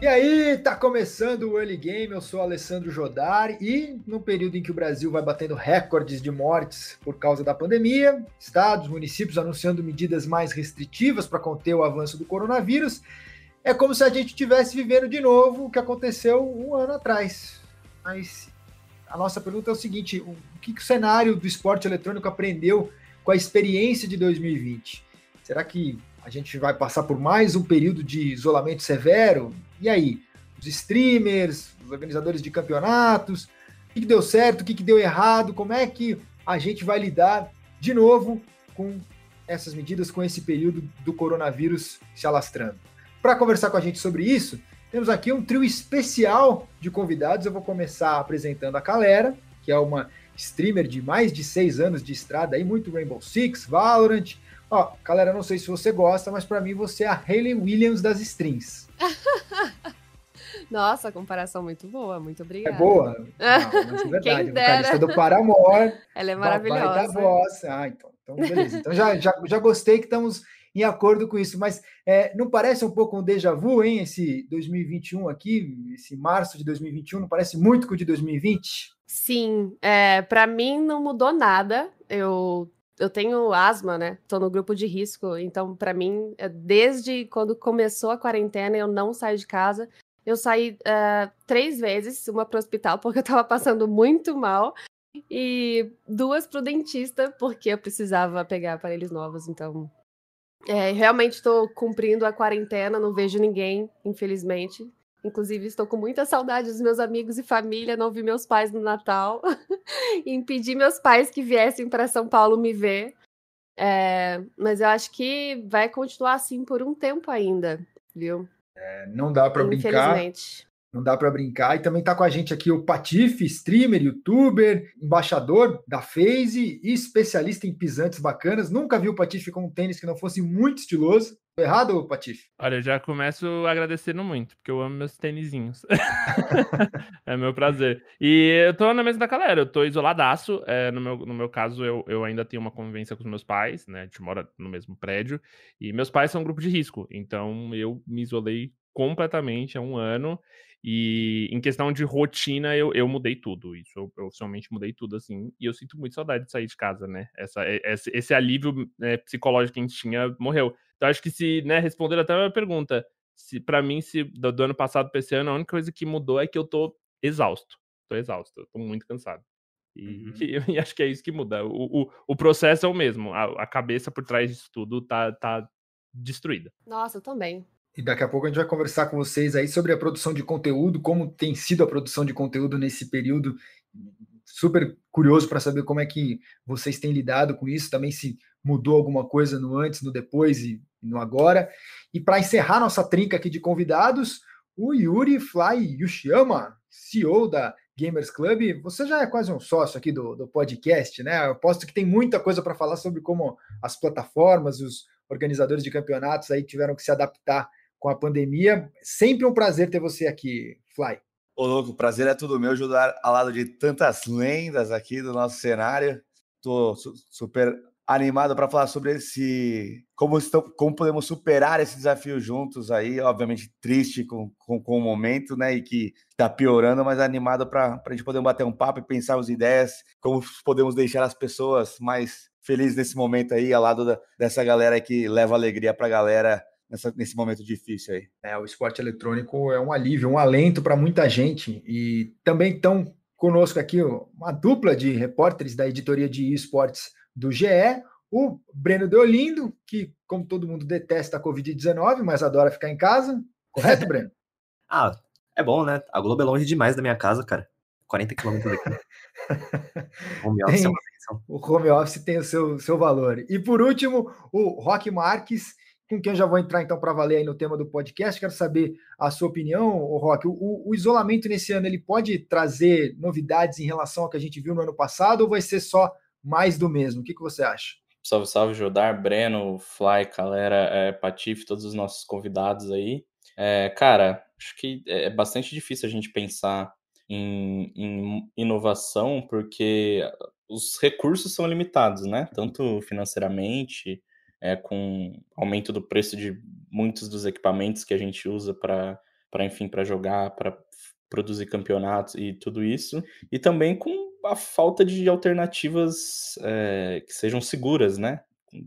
E aí, tá começando o Early Game, eu sou Alessandro Jodari e no período em que o Brasil vai batendo recordes de mortes por causa da pandemia, estados, municípios anunciando medidas mais restritivas para conter o avanço do coronavírus, é como se a gente estivesse vivendo de novo o que aconteceu um ano atrás. Mas a nossa pergunta é o seguinte: o que, que o cenário do esporte eletrônico aprendeu com a experiência de 2020? Será que a gente vai passar por mais um período de isolamento severo? E aí? Os streamers, os organizadores de campeonatos, o que, que deu certo, o que, que deu errado, como é que a gente vai lidar de novo com essas medidas, com esse período do coronavírus se alastrando? Para conversar com a gente sobre isso, temos aqui um trio especial de convidados. Eu vou começar apresentando a Calera, que é uma streamer de mais de seis anos de estrada aí, muito Rainbow Six, Valorant. Ó, Calera, não sei se você gosta, mas para mim você é a Hayley Williams das strings. Nossa, comparação muito boa, muito obrigada. É boa? Não, mas é verdade. Quem Vocalista do Paramore. Ela é maravilhosa. Da voz. Ah, então, então beleza. Então já, já, já gostei que estamos em acordo com isso, mas é, não parece um pouco um déjà vu, hein? Esse 2021 aqui, esse março de 2021, não parece muito com o de 2020? Sim, é, para mim não mudou nada. Eu eu tenho asma, né? Tô no grupo de risco, então para mim, é, desde quando começou a quarentena, eu não saio de casa. Eu saí uh, três vezes, uma para o hospital porque eu tava passando muito mal e duas pro dentista porque eu precisava pegar aparelhos novos. Então, é, realmente estou cumprindo a quarentena, não vejo ninguém, infelizmente. Inclusive, estou com muita saudade dos meus amigos e família, não vi meus pais no Natal. e impedir meus pais que viessem para São Paulo me ver. É, mas eu acho que vai continuar assim por um tempo ainda, viu? É, não dá para brincar. Não dá para brincar. E também está com a gente aqui o Patife, streamer, youtuber, embaixador da FaZe e especialista em pisantes bacanas. Nunca vi o Patife com um tênis que não fosse muito estiloso. Tô errado, Patife? Olha, eu já começo agradecendo muito, porque eu amo meus tênisinhos. é meu prazer. E eu tô na mesa da galera, eu tô isoladaço. É, no, meu, no meu caso, eu, eu ainda tenho uma convivência com os meus pais, né? A gente mora no mesmo prédio. E meus pais são um grupo de risco. Então eu me isolei completamente há um ano. E em questão de rotina, eu, eu mudei tudo. Isso eu, oficialmente mudei tudo, assim. E eu sinto muito saudade de sair de casa, né? Essa, esse, esse alívio né, psicológico que a gente tinha morreu. Então, acho que se, né, responder até a minha pergunta, se para mim, se do, do, ano passado para esse ano, a única coisa que mudou é que eu tô exausto. Tô exausto, tô muito cansado. E, uhum. e, e acho que é isso que muda. O, o, o processo é o mesmo. A, a, cabeça por trás disso tudo tá, tá destruída. Nossa, eu também. E daqui a pouco a gente vai conversar com vocês aí sobre a produção de conteúdo, como tem sido a produção de conteúdo nesse período. Super curioso para saber como é que vocês têm lidado com isso, também se mudou alguma coisa no antes, no depois e no agora. E para encerrar nossa trinca aqui de convidados, o Yuri Fly Yushiyama, CEO da Gamers Club. Você já é quase um sócio aqui do, do podcast, né? Eu aposto que tem muita coisa para falar sobre como as plataformas, os organizadores de campeonatos aí tiveram que se adaptar com a pandemia. Sempre um prazer ter você aqui, Fly. Ô, louco, prazer é tudo meu ajudar ao lado de tantas lendas aqui do nosso cenário. Tô su super animado para falar sobre esse como estão, como podemos superar esse desafio juntos aí, obviamente triste com, com, com o momento, né, e que está piorando, mas animado para a gente poder bater um papo e pensar as ideias, como podemos deixar as pessoas mais felizes nesse momento aí, ao lado da, dessa galera que leva alegria para a galera nessa, nesse momento difícil aí. É, o esporte eletrônico é um alívio, um alento para muita gente. E também estão conosco aqui uma dupla de repórteres da editoria de esportes do GE, o Breno Deolindo, que, como todo mundo, detesta a Covid-19, mas adora ficar em casa. Correto, Breno? ah, é bom, né? A Globo é longe demais da minha casa, cara. 40 quilômetros daqui. home office tem, é uma O home office tem o seu, seu valor. E por último, o Rock Marques, com quem eu já vou entrar então para valer aí no tema do podcast. Quero saber a sua opinião, Rock. O, o, isolamento nesse ano ele pode trazer novidades em relação ao que a gente viu no ano passado ou vai ser só mais do mesmo? O que, que você acha? Salve, salve, Jodar, Breno, Fly, galera, é, Patife, todos os nossos convidados aí. É, cara, acho que é bastante difícil a gente pensar em, em inovação porque os recursos são limitados, né? Tanto financeiramente, é, com aumento do preço de muitos dos equipamentos que a gente usa para, enfim, para jogar, para produzir campeonatos e tudo isso, e também com a falta de alternativas é, que sejam seguras, né?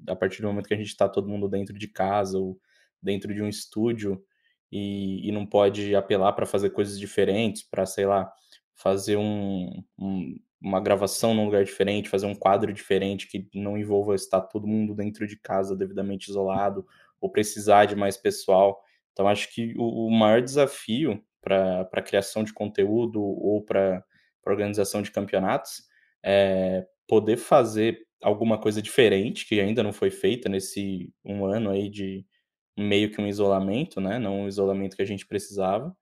A partir do momento que a gente está todo mundo dentro de casa ou dentro de um estúdio e, e não pode apelar para fazer coisas diferentes, para, sei lá, fazer um, um, uma gravação num lugar diferente, fazer um quadro diferente que não envolva estar todo mundo dentro de casa devidamente isolado ou precisar de mais pessoal. Então, acho que o, o maior desafio para a criação de conteúdo ou para organização de campeonatos é poder fazer alguma coisa diferente que ainda não foi feita nesse um ano aí de meio que um isolamento, né? Não um isolamento que a gente precisava.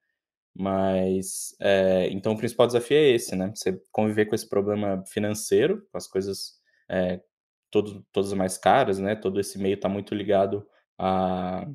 Mas, é, então o principal desafio é esse, né? Você conviver com esse problema financeiro, com as coisas é, todo, todas mais caras, né? Todo esse meio está muito ligado à,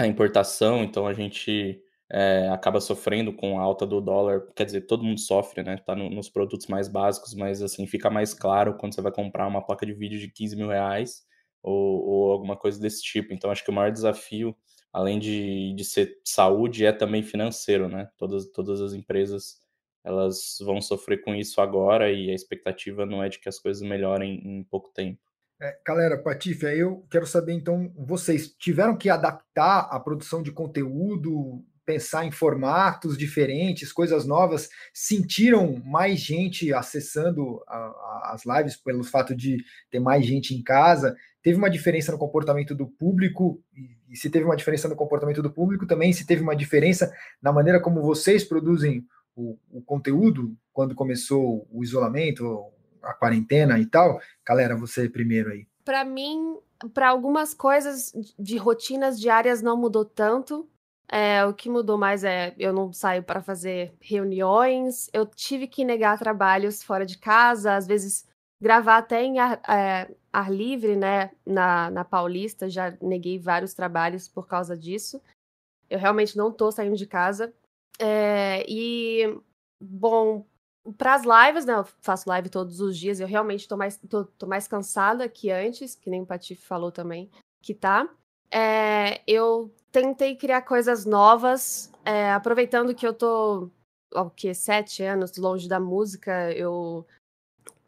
à importação, então a gente é, acaba sofrendo com a alta do dólar, quer dizer, todo mundo sofre, né? Tá no, nos produtos mais básicos, mas assim, fica mais claro quando você vai comprar uma placa de vídeo de 15 mil reais ou, ou alguma coisa desse tipo. Então, acho que o maior desafio além de, de ser saúde, é também financeiro, né? Todas, todas as empresas elas vão sofrer com isso agora e a expectativa não é de que as coisas melhorem em pouco tempo. É, galera, Patife, eu quero saber então, vocês tiveram que adaptar a produção de conteúdo, pensar em formatos diferentes, coisas novas, sentiram mais gente acessando a, a, as lives pelo fato de ter mais gente em casa? Teve uma diferença no comportamento do público? E, e se teve uma diferença no comportamento do público, também se teve uma diferença na maneira como vocês produzem o, o conteúdo quando começou o isolamento, a quarentena e tal? Galera, você primeiro aí. Para mim, para algumas coisas de rotinas diárias não mudou tanto. É, o que mudou mais é eu não saio para fazer reuniões, eu tive que negar trabalhos fora de casa, às vezes gravar até em ar, é, ar livre, né, na, na Paulista, já neguei vários trabalhos por causa disso. Eu realmente não tô saindo de casa. É, e, bom, para as lives, né, eu faço live todos os dias, eu realmente tô mais, tô, tô mais cansada que antes, que nem o Patife falou também, que tá. É, eu tentei criar coisas novas, é, aproveitando que eu tô, o que, sete anos longe da música, eu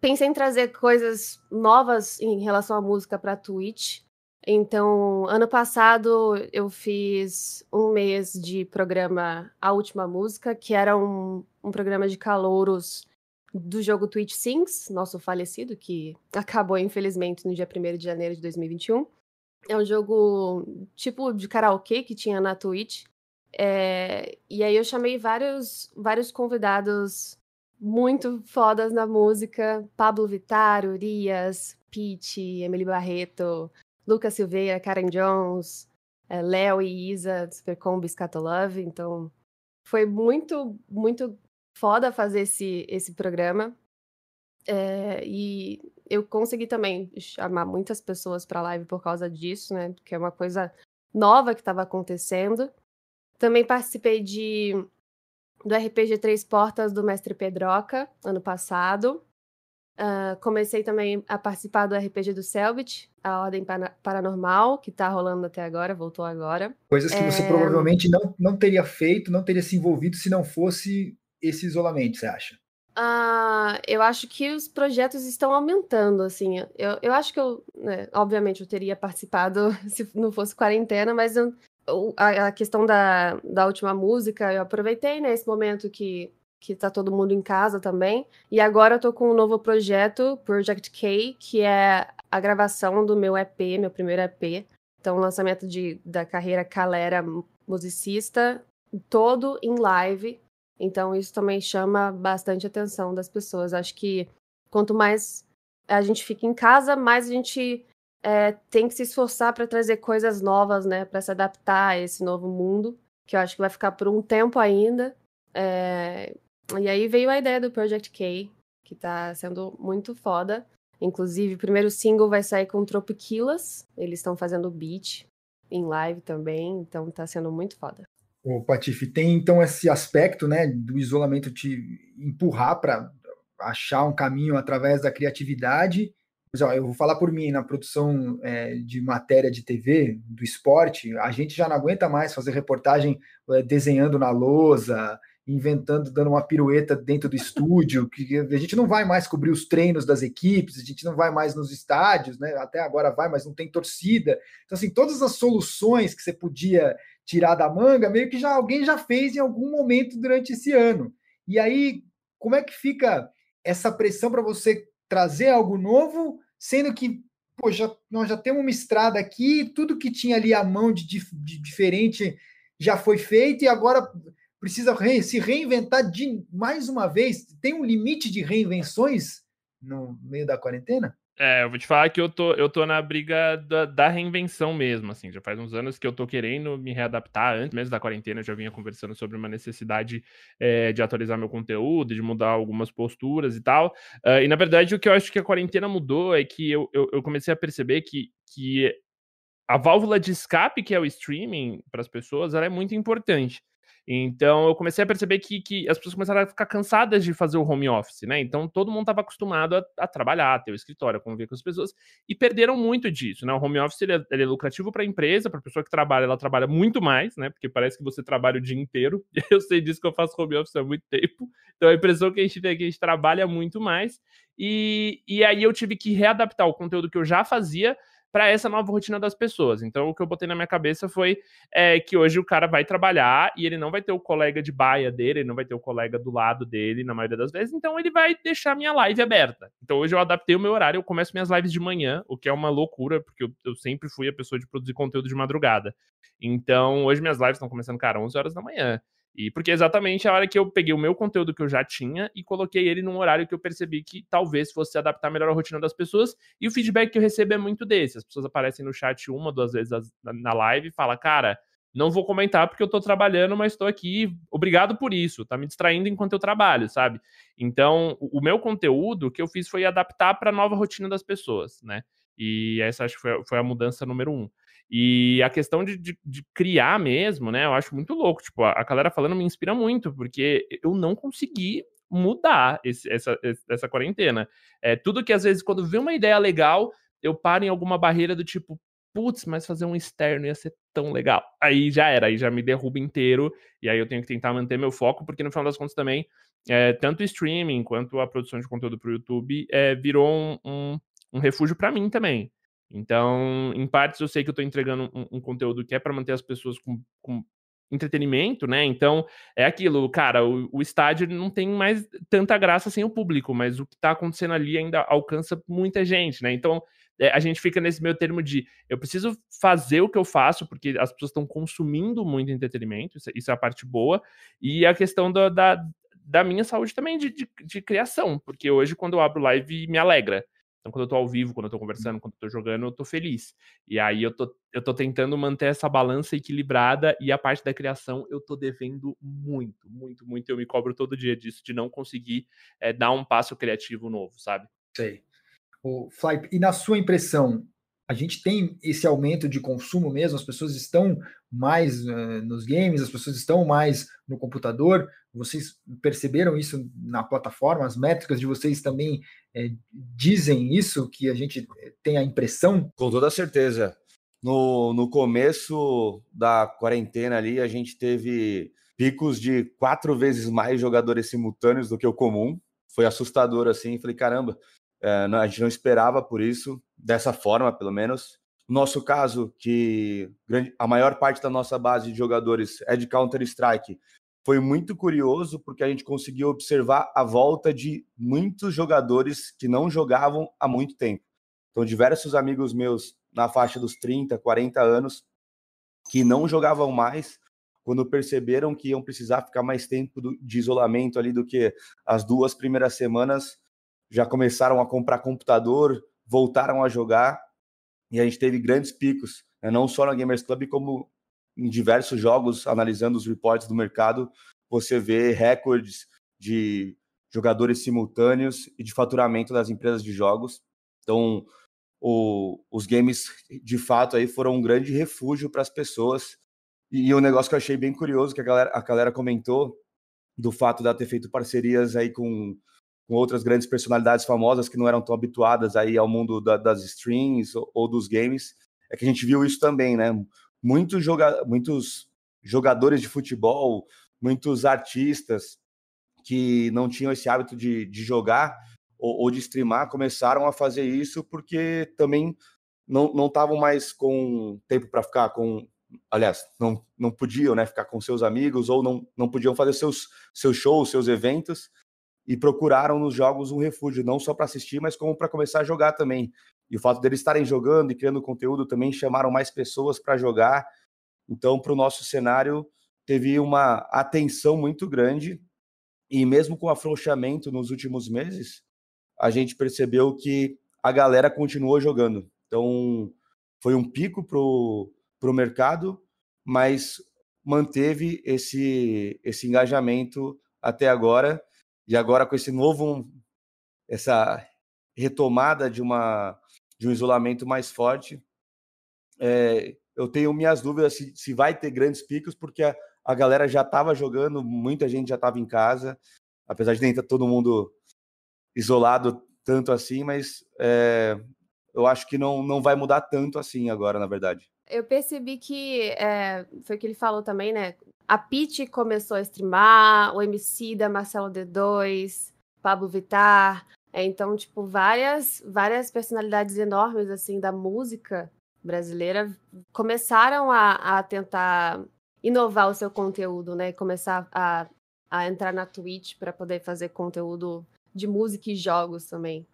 pensei em trazer coisas novas em relação à música para Twitch. Então, ano passado eu fiz um mês de programa A Última Música, que era um, um programa de calouros do jogo Twitch Sings, nosso falecido, que acabou infelizmente no dia 1 de janeiro de 2021. É um jogo tipo de karaokê que tinha na Twitch. É, e aí eu chamei vários, vários convidados muito fodas na música. Pablo Vittar, Urias, Pete, Emily Barreto, Lucas Silveira, Karen Jones, é, Léo e Isa, Supercombo Scatolove. Então, foi muito, muito foda fazer esse, esse programa. É, e eu consegui também chamar muitas pessoas para live por causa disso, né? Porque é uma coisa nova que estava acontecendo. Também participei de do RPG Três Portas do Mestre Pedroca, ano passado. Uh, comecei também a participar do RPG do Selbit, a Ordem Paranormal, que está rolando até agora, voltou agora. Coisas que é... você provavelmente não, não teria feito, não teria se envolvido se não fosse esse isolamento, você acha? Uh, eu acho que os projetos estão aumentando, assim. Eu, eu acho que eu, né, obviamente, eu teria participado se não fosse quarentena, mas eu, a, a questão da, da última música, eu aproveitei nesse né, momento que, que tá todo mundo em casa também. E agora eu tô com um novo projeto, Project K, que é a gravação do meu EP, meu primeiro EP. Então, lançamento de, da carreira Calera musicista, todo em live. Então, isso também chama bastante atenção das pessoas. Acho que quanto mais a gente fica em casa, mais a gente é, tem que se esforçar para trazer coisas novas, né, para se adaptar a esse novo mundo, que eu acho que vai ficar por um tempo ainda. É... E aí veio a ideia do Project K, que está sendo muito foda. Inclusive, o primeiro single vai sair com Tropiquilas. Eles estão fazendo beat em live também, então está sendo muito foda. O Patife tem então esse aspecto, né, do isolamento te empurrar para achar um caminho através da criatividade eu vou falar por mim, na produção é, de matéria de TV, do esporte, a gente já não aguenta mais fazer reportagem é, desenhando na lousa, inventando, dando uma pirueta dentro do estúdio, que a gente não vai mais cobrir os treinos das equipes, a gente não vai mais nos estádios, né? Até agora vai, mas não tem torcida. Então, assim, todas as soluções que você podia tirar da manga, meio que já alguém já fez em algum momento durante esse ano. E aí, como é que fica essa pressão para você trazer algo novo, sendo que pô, já, nós já temos uma estrada aqui, tudo que tinha ali à mão de, de, de diferente já foi feito e agora precisa re, se reinventar de mais uma vez. Tem um limite de reinvenções no meio da quarentena? É, eu vou te falar que eu tô, eu tô na briga da, da, reinvenção mesmo, assim, já faz uns anos que eu tô querendo me readaptar, antes mesmo da quarentena eu já vinha conversando sobre uma necessidade é, de atualizar meu conteúdo, de mudar algumas posturas e tal, uh, e na verdade o que eu acho que a quarentena mudou é que eu, eu, eu comecei a perceber que, que a válvula de escape que é o streaming para as pessoas, ela é muito importante. Então eu comecei a perceber que, que as pessoas começaram a ficar cansadas de fazer o home office, né? Então todo mundo estava acostumado a, a, trabalhar, a ter o escritório, a conviver com as pessoas e perderam muito disso, né? O home office ele é, ele é lucrativo para a empresa, para a pessoa que trabalha, ela trabalha muito mais, né? Porque parece que você trabalha o dia inteiro. Eu sei disso que eu faço home office há muito tempo. Então a impressão que a gente tem é que a gente trabalha muito mais. E, e aí eu tive que readaptar o conteúdo que eu já fazia para essa nova rotina das pessoas. Então, o que eu botei na minha cabeça foi é, que hoje o cara vai trabalhar e ele não vai ter o colega de baia dele, ele não vai ter o colega do lado dele, na maioria das vezes, então ele vai deixar minha live aberta. Então, hoje eu adaptei o meu horário, eu começo minhas lives de manhã, o que é uma loucura, porque eu, eu sempre fui a pessoa de produzir conteúdo de madrugada. Então, hoje minhas lives estão começando, cara, 11 horas da manhã. E porque é exatamente a hora que eu peguei o meu conteúdo que eu já tinha e coloquei ele num horário que eu percebi que talvez fosse adaptar melhor a rotina das pessoas. E o feedback que eu recebo é muito desse. As pessoas aparecem no chat uma, duas vezes na live e falam, cara, não vou comentar porque eu tô trabalhando, mas estou aqui. Obrigado por isso. Tá me distraindo enquanto eu trabalho, sabe? Então, o meu conteúdo que eu fiz foi adaptar para a nova rotina das pessoas, né? E essa acho que foi, foi a mudança número um. E a questão de, de, de, criar mesmo, né? Eu acho muito louco. Tipo, a, a galera falando me inspira muito, porque eu não consegui mudar esse, essa, essa quarentena. É tudo que às vezes, quando vê uma ideia legal, eu paro em alguma barreira do tipo, putz, mas fazer um externo ia ser tão legal. Aí já era, aí já me derruba inteiro, e aí eu tenho que tentar manter meu foco, porque no final das contas também, é, tanto o streaming quanto a produção de conteúdo para o YouTube é, virou um, um, um refúgio para mim também. Então, em partes, eu sei que eu estou entregando um, um, conteúdo que é para manter as pessoas com, com, entretenimento, né? Então, é aquilo, cara, o, o estádio não tem mais tanta graça sem o público, mas o que está acontecendo ali ainda alcança muita gente, né? Então, é, a gente fica nesse meio termo de eu preciso fazer o que eu faço, porque as pessoas estão consumindo muito entretenimento, isso, é, isso, é a parte boa, e a questão da, da, da minha saúde também de, de, de criação, porque hoje, quando eu abro live, me alegra. Então, quando eu tô ao vivo, quando eu tô conversando, quando eu tô jogando, eu tô feliz. E aí eu tô, eu tô tentando manter essa balança equilibrada e a parte da criação eu tô devendo muito, muito, muito. Eu me cobro todo dia disso, de não conseguir é, dar um passo criativo novo, sabe? Sei. O Fly, e na sua impressão, a gente tem esse aumento de consumo mesmo, as pessoas estão mais uh, nos games, as pessoas estão mais no computador. Vocês perceberam isso na plataforma? As métricas de vocês também é, dizem isso, que a gente tem a impressão? Com toda certeza. No, no começo da quarentena ali, a gente teve picos de quatro vezes mais jogadores simultâneos do que o comum. Foi assustador assim. Falei, caramba, é, a gente não esperava por isso, dessa forma, pelo menos. No nosso caso, que a maior parte da nossa base de jogadores é de Counter-Strike, foi muito curioso porque a gente conseguiu observar a volta de muitos jogadores que não jogavam há muito tempo. Então, diversos amigos meus na faixa dos 30, 40 anos que não jogavam mais, quando perceberam que iam precisar ficar mais tempo de isolamento ali do que as duas primeiras semanas, já começaram a comprar computador, voltaram a jogar e a gente teve grandes picos, né? não só na Gamers Club, como em diversos jogos, analisando os reportes do mercado, você vê recordes de jogadores simultâneos e de faturamento das empresas de jogos. Então, o, os games, de fato, aí foram um grande refúgio para as pessoas. E, o um negócio que eu achei bem curioso, que a galera, a galera comentou, do fato de ter feito parcerias aí com, com outras grandes personalidades famosas que não eram tão habituadas aí ao mundo da, das streams ou, ou, dos games, é que a gente viu isso também, né? Muitos, joga muitos jogadores de futebol, muitos artistas que não tinham esse hábito de, de jogar ou, ou de streamar começaram a fazer isso porque também não estavam mais com tempo para ficar com aliás, não, não podiam né, ficar com seus amigos ou não, não podiam fazer seus, seus shows, seus eventos e procuraram nos jogos um refúgio, não só para assistir, mas como para começar a jogar também. E o fato deles estarem jogando e criando conteúdo também chamaram mais pessoas para jogar. Então, para o nosso cenário, teve uma atenção muito grande. E mesmo com o afrouxamento nos últimos meses, a gente percebeu que a galera continuou jogando. Então, foi um pico para o mercado, mas manteve esse, esse engajamento até agora. E agora com esse novo, essa retomada de, uma, de um isolamento mais forte, é, eu tenho minhas dúvidas se, se vai ter grandes picos, porque a, a galera já estava jogando, muita gente já estava em casa, apesar de nem estar todo mundo isolado tanto assim, mas é, eu acho que não, não vai mudar tanto assim agora, na verdade. Eu percebi que é, foi o que ele falou também, né? A Pete começou a streamar, o MC da Marcelo D2, Pablo Vittar. É, então, tipo, várias, várias personalidades enormes, assim, da música brasileira começaram a, a tentar inovar o seu conteúdo, né? Começar a, a entrar na Twitch para poder fazer conteúdo de música e jogos também.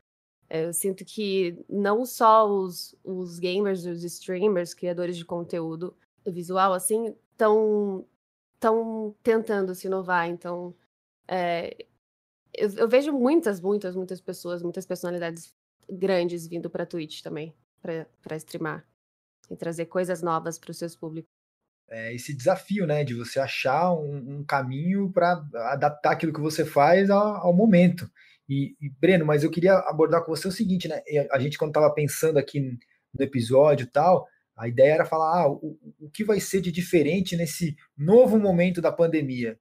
É, eu sinto que não só os, os gamers, os streamers, criadores de conteúdo visual, assim, estão tão tentando se inovar. Então, é, eu, eu, vejo muitas, muitas, muitas pessoas, muitas personalidades grandes vindo para Twitch também, para streamar e trazer coisas novas para os seus públicos. É esse desafio, né, de você achar um, um caminho para adaptar aquilo que você faz ao, ao momento. E, e, Breno, mas eu queria abordar com você o seguinte, né? A gente, quando estava pensando aqui no episódio e tal, a ideia era falar ah, o, o que vai ser de diferente nesse novo momento da pandemia.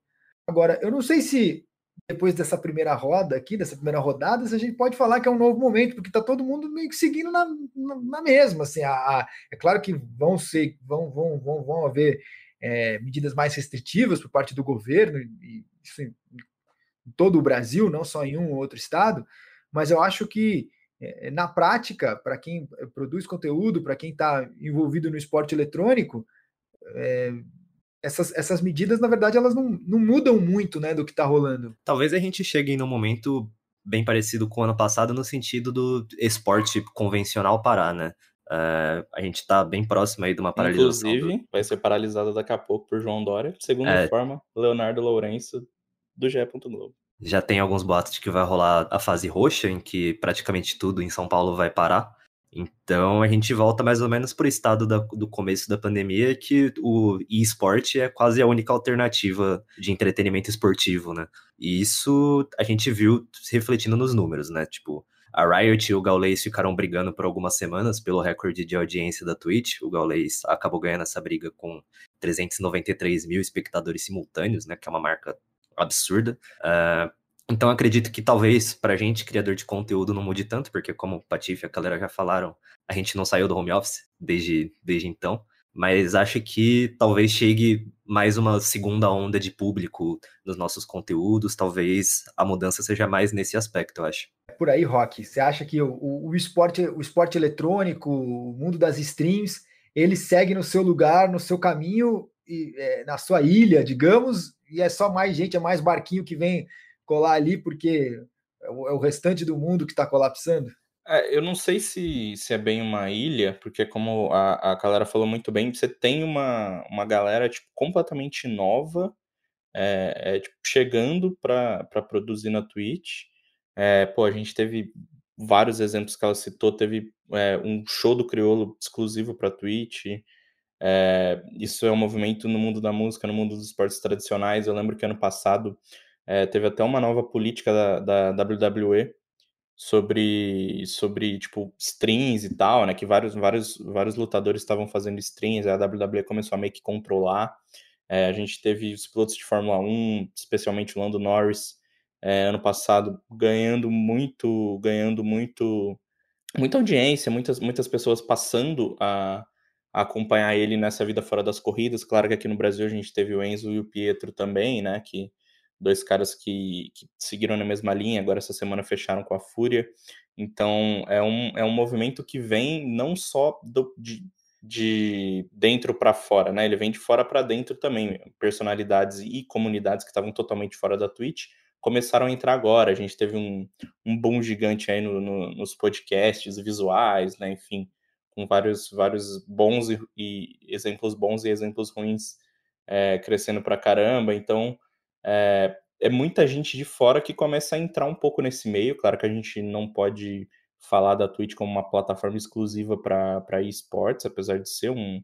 Agora, eu não sei se depois dessa primeira roda aqui, dessa primeira rodada, a gente pode falar que é um novo momento, porque está todo mundo meio que seguindo na, na, na mesma. Assim, a, a, é claro que vão ser, vão, vão, vão, vão haver é, medidas mais restritivas por parte do governo, e isso em todo o Brasil, não só em um ou outro estado, mas eu acho que na prática, para quem eh, produz conteúdo, para quem está envolvido no esporte eletrônico, é, essas, essas medidas, na verdade, elas não, não mudam muito né, do que está rolando. Talvez a gente chegue num momento bem parecido com o ano passado, no sentido do esporte convencional parar, né? Uh, a gente está bem próximo aí de uma paralisação. Inclusive, do... vai ser paralisada daqui a pouco por João Dória. Segundo é... forma, Leonardo Lourenço do GE. Globo. Já tem alguns boatos de que vai rolar a fase roxa, em que praticamente tudo em São Paulo vai parar. Então a gente volta mais ou menos para o estado da, do começo da pandemia, que o e-sport é quase a única alternativa de entretenimento esportivo, né? E isso a gente viu se refletindo nos números, né? Tipo, a Riot e o Gaules ficaram brigando por algumas semanas pelo recorde de audiência da Twitch. O Gaules acabou ganhando essa briga com 393 mil espectadores simultâneos, né? Que é uma marca absurda. Uh, então acredito que talvez pra gente, criador de conteúdo, não mude tanto, porque como o Patife e a galera já falaram, a gente não saiu do home office desde, desde então. Mas acho que talvez chegue mais uma segunda onda de público nos nossos conteúdos. Talvez a mudança seja mais nesse aspecto, eu acho. É por aí, Rock. Você acha que o, o, o, esporte, o esporte eletrônico, o mundo das streams, ele segue no seu lugar, no seu caminho, é, na sua ilha, digamos, e é só mais gente, é mais barquinho que vem colar ali porque é o, é o restante do mundo que está colapsando? É, eu não sei se, se é bem uma ilha, porque como a, a galera falou muito bem, você tem uma, uma galera tipo, completamente nova é, é, tipo, chegando para produzir na Twitch. É, pô, a gente teve vários exemplos que ela citou, teve é, um show do Criolo exclusivo para Twitch. É, isso é um movimento no mundo da música, no mundo dos esportes tradicionais. Eu lembro que ano passado é, teve até uma nova política da, da WWE sobre, sobre tipo, streams e tal, né? Que vários, vários, vários lutadores estavam fazendo streams, a WWE começou a meio que controlar. É, a gente teve os pilotos de Fórmula 1, especialmente o Lando Norris, é, ano passado, ganhando muito, ganhando muito, muita audiência, muitas, muitas pessoas passando a acompanhar ele nessa vida fora das corridas. Claro que aqui no Brasil a gente teve o Enzo e o Pietro também, né? Que dois caras que, que seguiram na mesma linha, agora essa semana fecharam com a Fúria. Então é um, é um movimento que vem não só do, de, de dentro para fora, né? Ele vem de fora para dentro também. Personalidades e comunidades que estavam totalmente fora da Twitch começaram a entrar agora. A gente teve um, um boom gigante aí no, no, nos podcasts visuais, né? Enfim, com vários, vários bons e, e exemplos bons e exemplos ruins é, crescendo para caramba. Então, é, é muita gente de fora que começa a entrar um pouco nesse meio. Claro que a gente não pode falar da Twitch como uma plataforma exclusiva para esportes, apesar de ser um,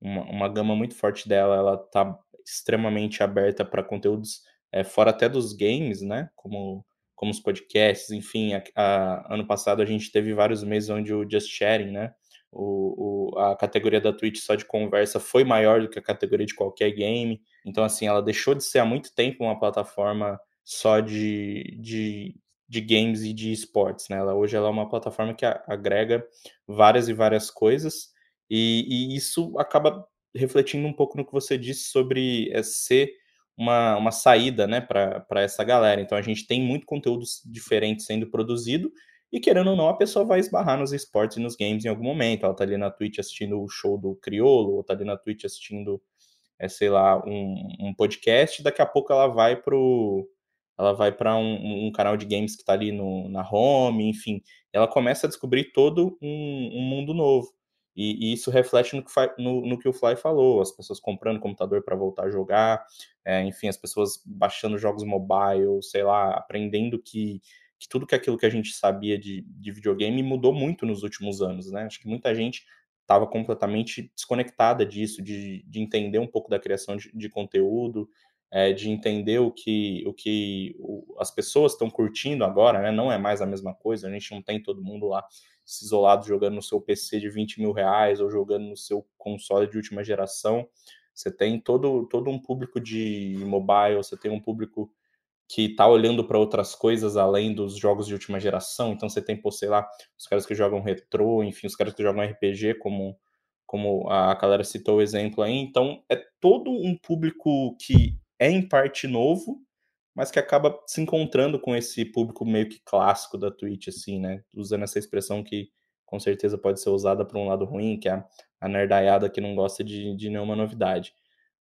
uma, uma gama muito forte dela, ela está extremamente aberta para conteúdos é, fora até dos games, né? Como, como os podcasts, enfim. A, a, ano passado a gente teve vários meses onde o Just Sharing, né? O, o, a categoria da Twitch só de conversa foi maior do que a categoria de qualquer game. Então, assim, ela deixou de ser há muito tempo uma plataforma só de, de, de games e de esportes, né? Ela, hoje ela é uma plataforma que agrega várias e várias coisas, e, e isso acaba refletindo um pouco no que você disse sobre é, ser uma, uma saída né, para essa galera. Então a gente tem muito conteúdo diferente sendo produzido, e querendo ou não, a pessoa vai esbarrar nos esportes e nos games em algum momento. Ela tá ali na Twitch assistindo o show do Criolo, ou tá ali na Twitch assistindo, é, sei lá, um, um podcast, daqui a pouco ela vai pro. Ela vai para um, um, canal de games que está ali no, na home, enfim. Ela começa a descobrir todo um, um mundo novo. E, e, isso reflete no que, no, no que, o Fly falou: as pessoas comprando computador para voltar a jogar, é, enfim, as pessoas baixando jogos mobile, sei lá, aprendendo que que tudo que aquilo que a gente sabia de, de videogame mudou muito nos últimos anos, né? Acho que muita gente estava completamente desconectada disso, de, de entender um pouco da criação de, de conteúdo, é, de entender o que, o que o, as pessoas estão curtindo agora, né? Não é mais a mesma coisa, a gente não tem todo mundo lá se isolado jogando no seu PC de 20 mil reais ou jogando no seu console de última geração. Você tem todo, todo um público de mobile, você tem um público que está olhando para outras coisas além dos jogos de última geração. Então você tem, pô, sei lá, os caras que jogam retrô, enfim, os caras que jogam RPG, como, como a galera citou o exemplo aí. Então é todo um público que é em parte novo, mas que acaba se encontrando com esse público meio que clássico da Twitch, assim, né? Usando essa expressão que com certeza pode ser usada para um lado ruim, que é a, nerdaiada que não gosta de, de nenhuma novidade.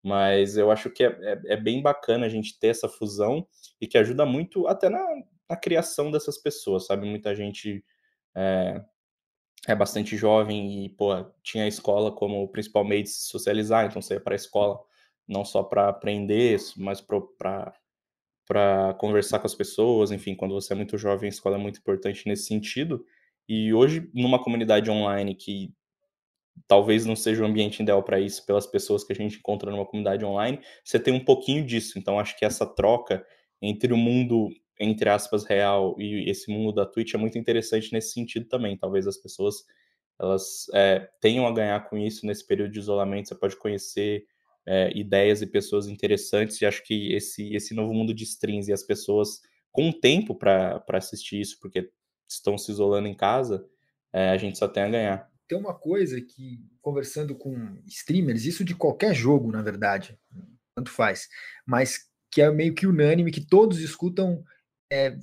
Mas eu acho que é, é, é, bem bacana a gente ter essa fusão e que ajuda muito até na, na criação dessas pessoas, sabe? Muita gente é, é, bastante jovem e, pô, tinha a escola como o principal meio de se socializar, então você ia para a escola não só para aprender, mas para conversar com as pessoas, enfim, quando você é muito jovem, a escola é muito importante nesse sentido. E hoje, numa comunidade online que talvez não seja o ambiente ideal para isso pelas pessoas que a gente encontra numa comunidade online, você tem um pouquinho disso. Então acho que essa troca entre o mundo entre aspas real e esse mundo da Twitch é muito interessante nesse sentido também. Talvez as pessoas elas é, tenham a ganhar com isso nesse período de isolamento. Você pode conhecer é, ideias e pessoas interessantes. E acho que esse esse novo mundo de streams e as pessoas com tempo para assistir isso, porque estão se isolando em casa, é, a gente só tem a ganhar tem uma coisa que, conversando com streamers, isso de qualquer jogo, na verdade, tanto faz, mas que é meio que unânime, que todos escutam é,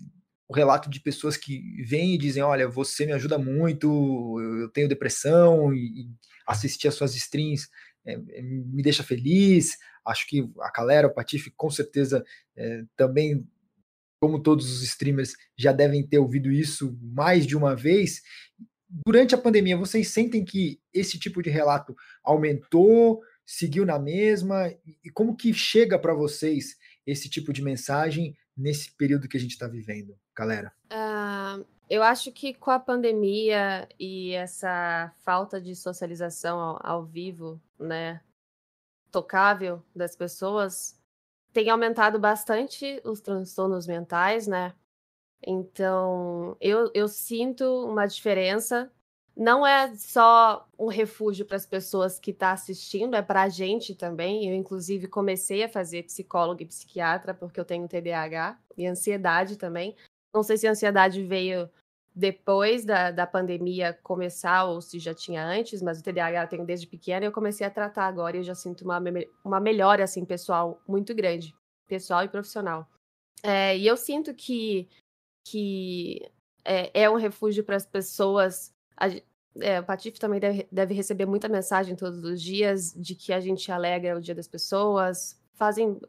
o relato de pessoas que vêm e dizem: Olha, você me ajuda muito, eu tenho depressão, e, e assistir as suas streams é, é, me deixa feliz. Acho que a Calera, o Patife, com certeza é, também como todos os streamers já devem ter ouvido isso mais de uma vez, durante a pandemia, vocês sentem que esse tipo de relato aumentou, seguiu na mesma? E como que chega para vocês esse tipo de mensagem nesse período que a gente está vivendo, galera? Uh, eu acho que com a pandemia e essa falta de socialização ao, ao vivo, né, tocável das pessoas, tem aumentado bastante os transtornos mentais, né? Então, eu, eu sinto uma diferença. Não é só um refúgio para as pessoas que estão tá assistindo, é para a gente também. Eu, inclusive, comecei a fazer psicóloga e psiquiatra porque eu tenho TDAH e ansiedade também. Não sei se a ansiedade veio depois da, da pandemia começar ou se já tinha antes, mas o TDAH eu tenho desde pequena e eu comecei a tratar agora e eu já sinto uma, uma melhora, assim, pessoal muito grande, pessoal e profissional. É, e eu sinto que, que é, é um refúgio para as pessoas. A, é, o Patife também deve, deve receber muita mensagem todos os dias de que a gente alegra o dia das pessoas, fazem.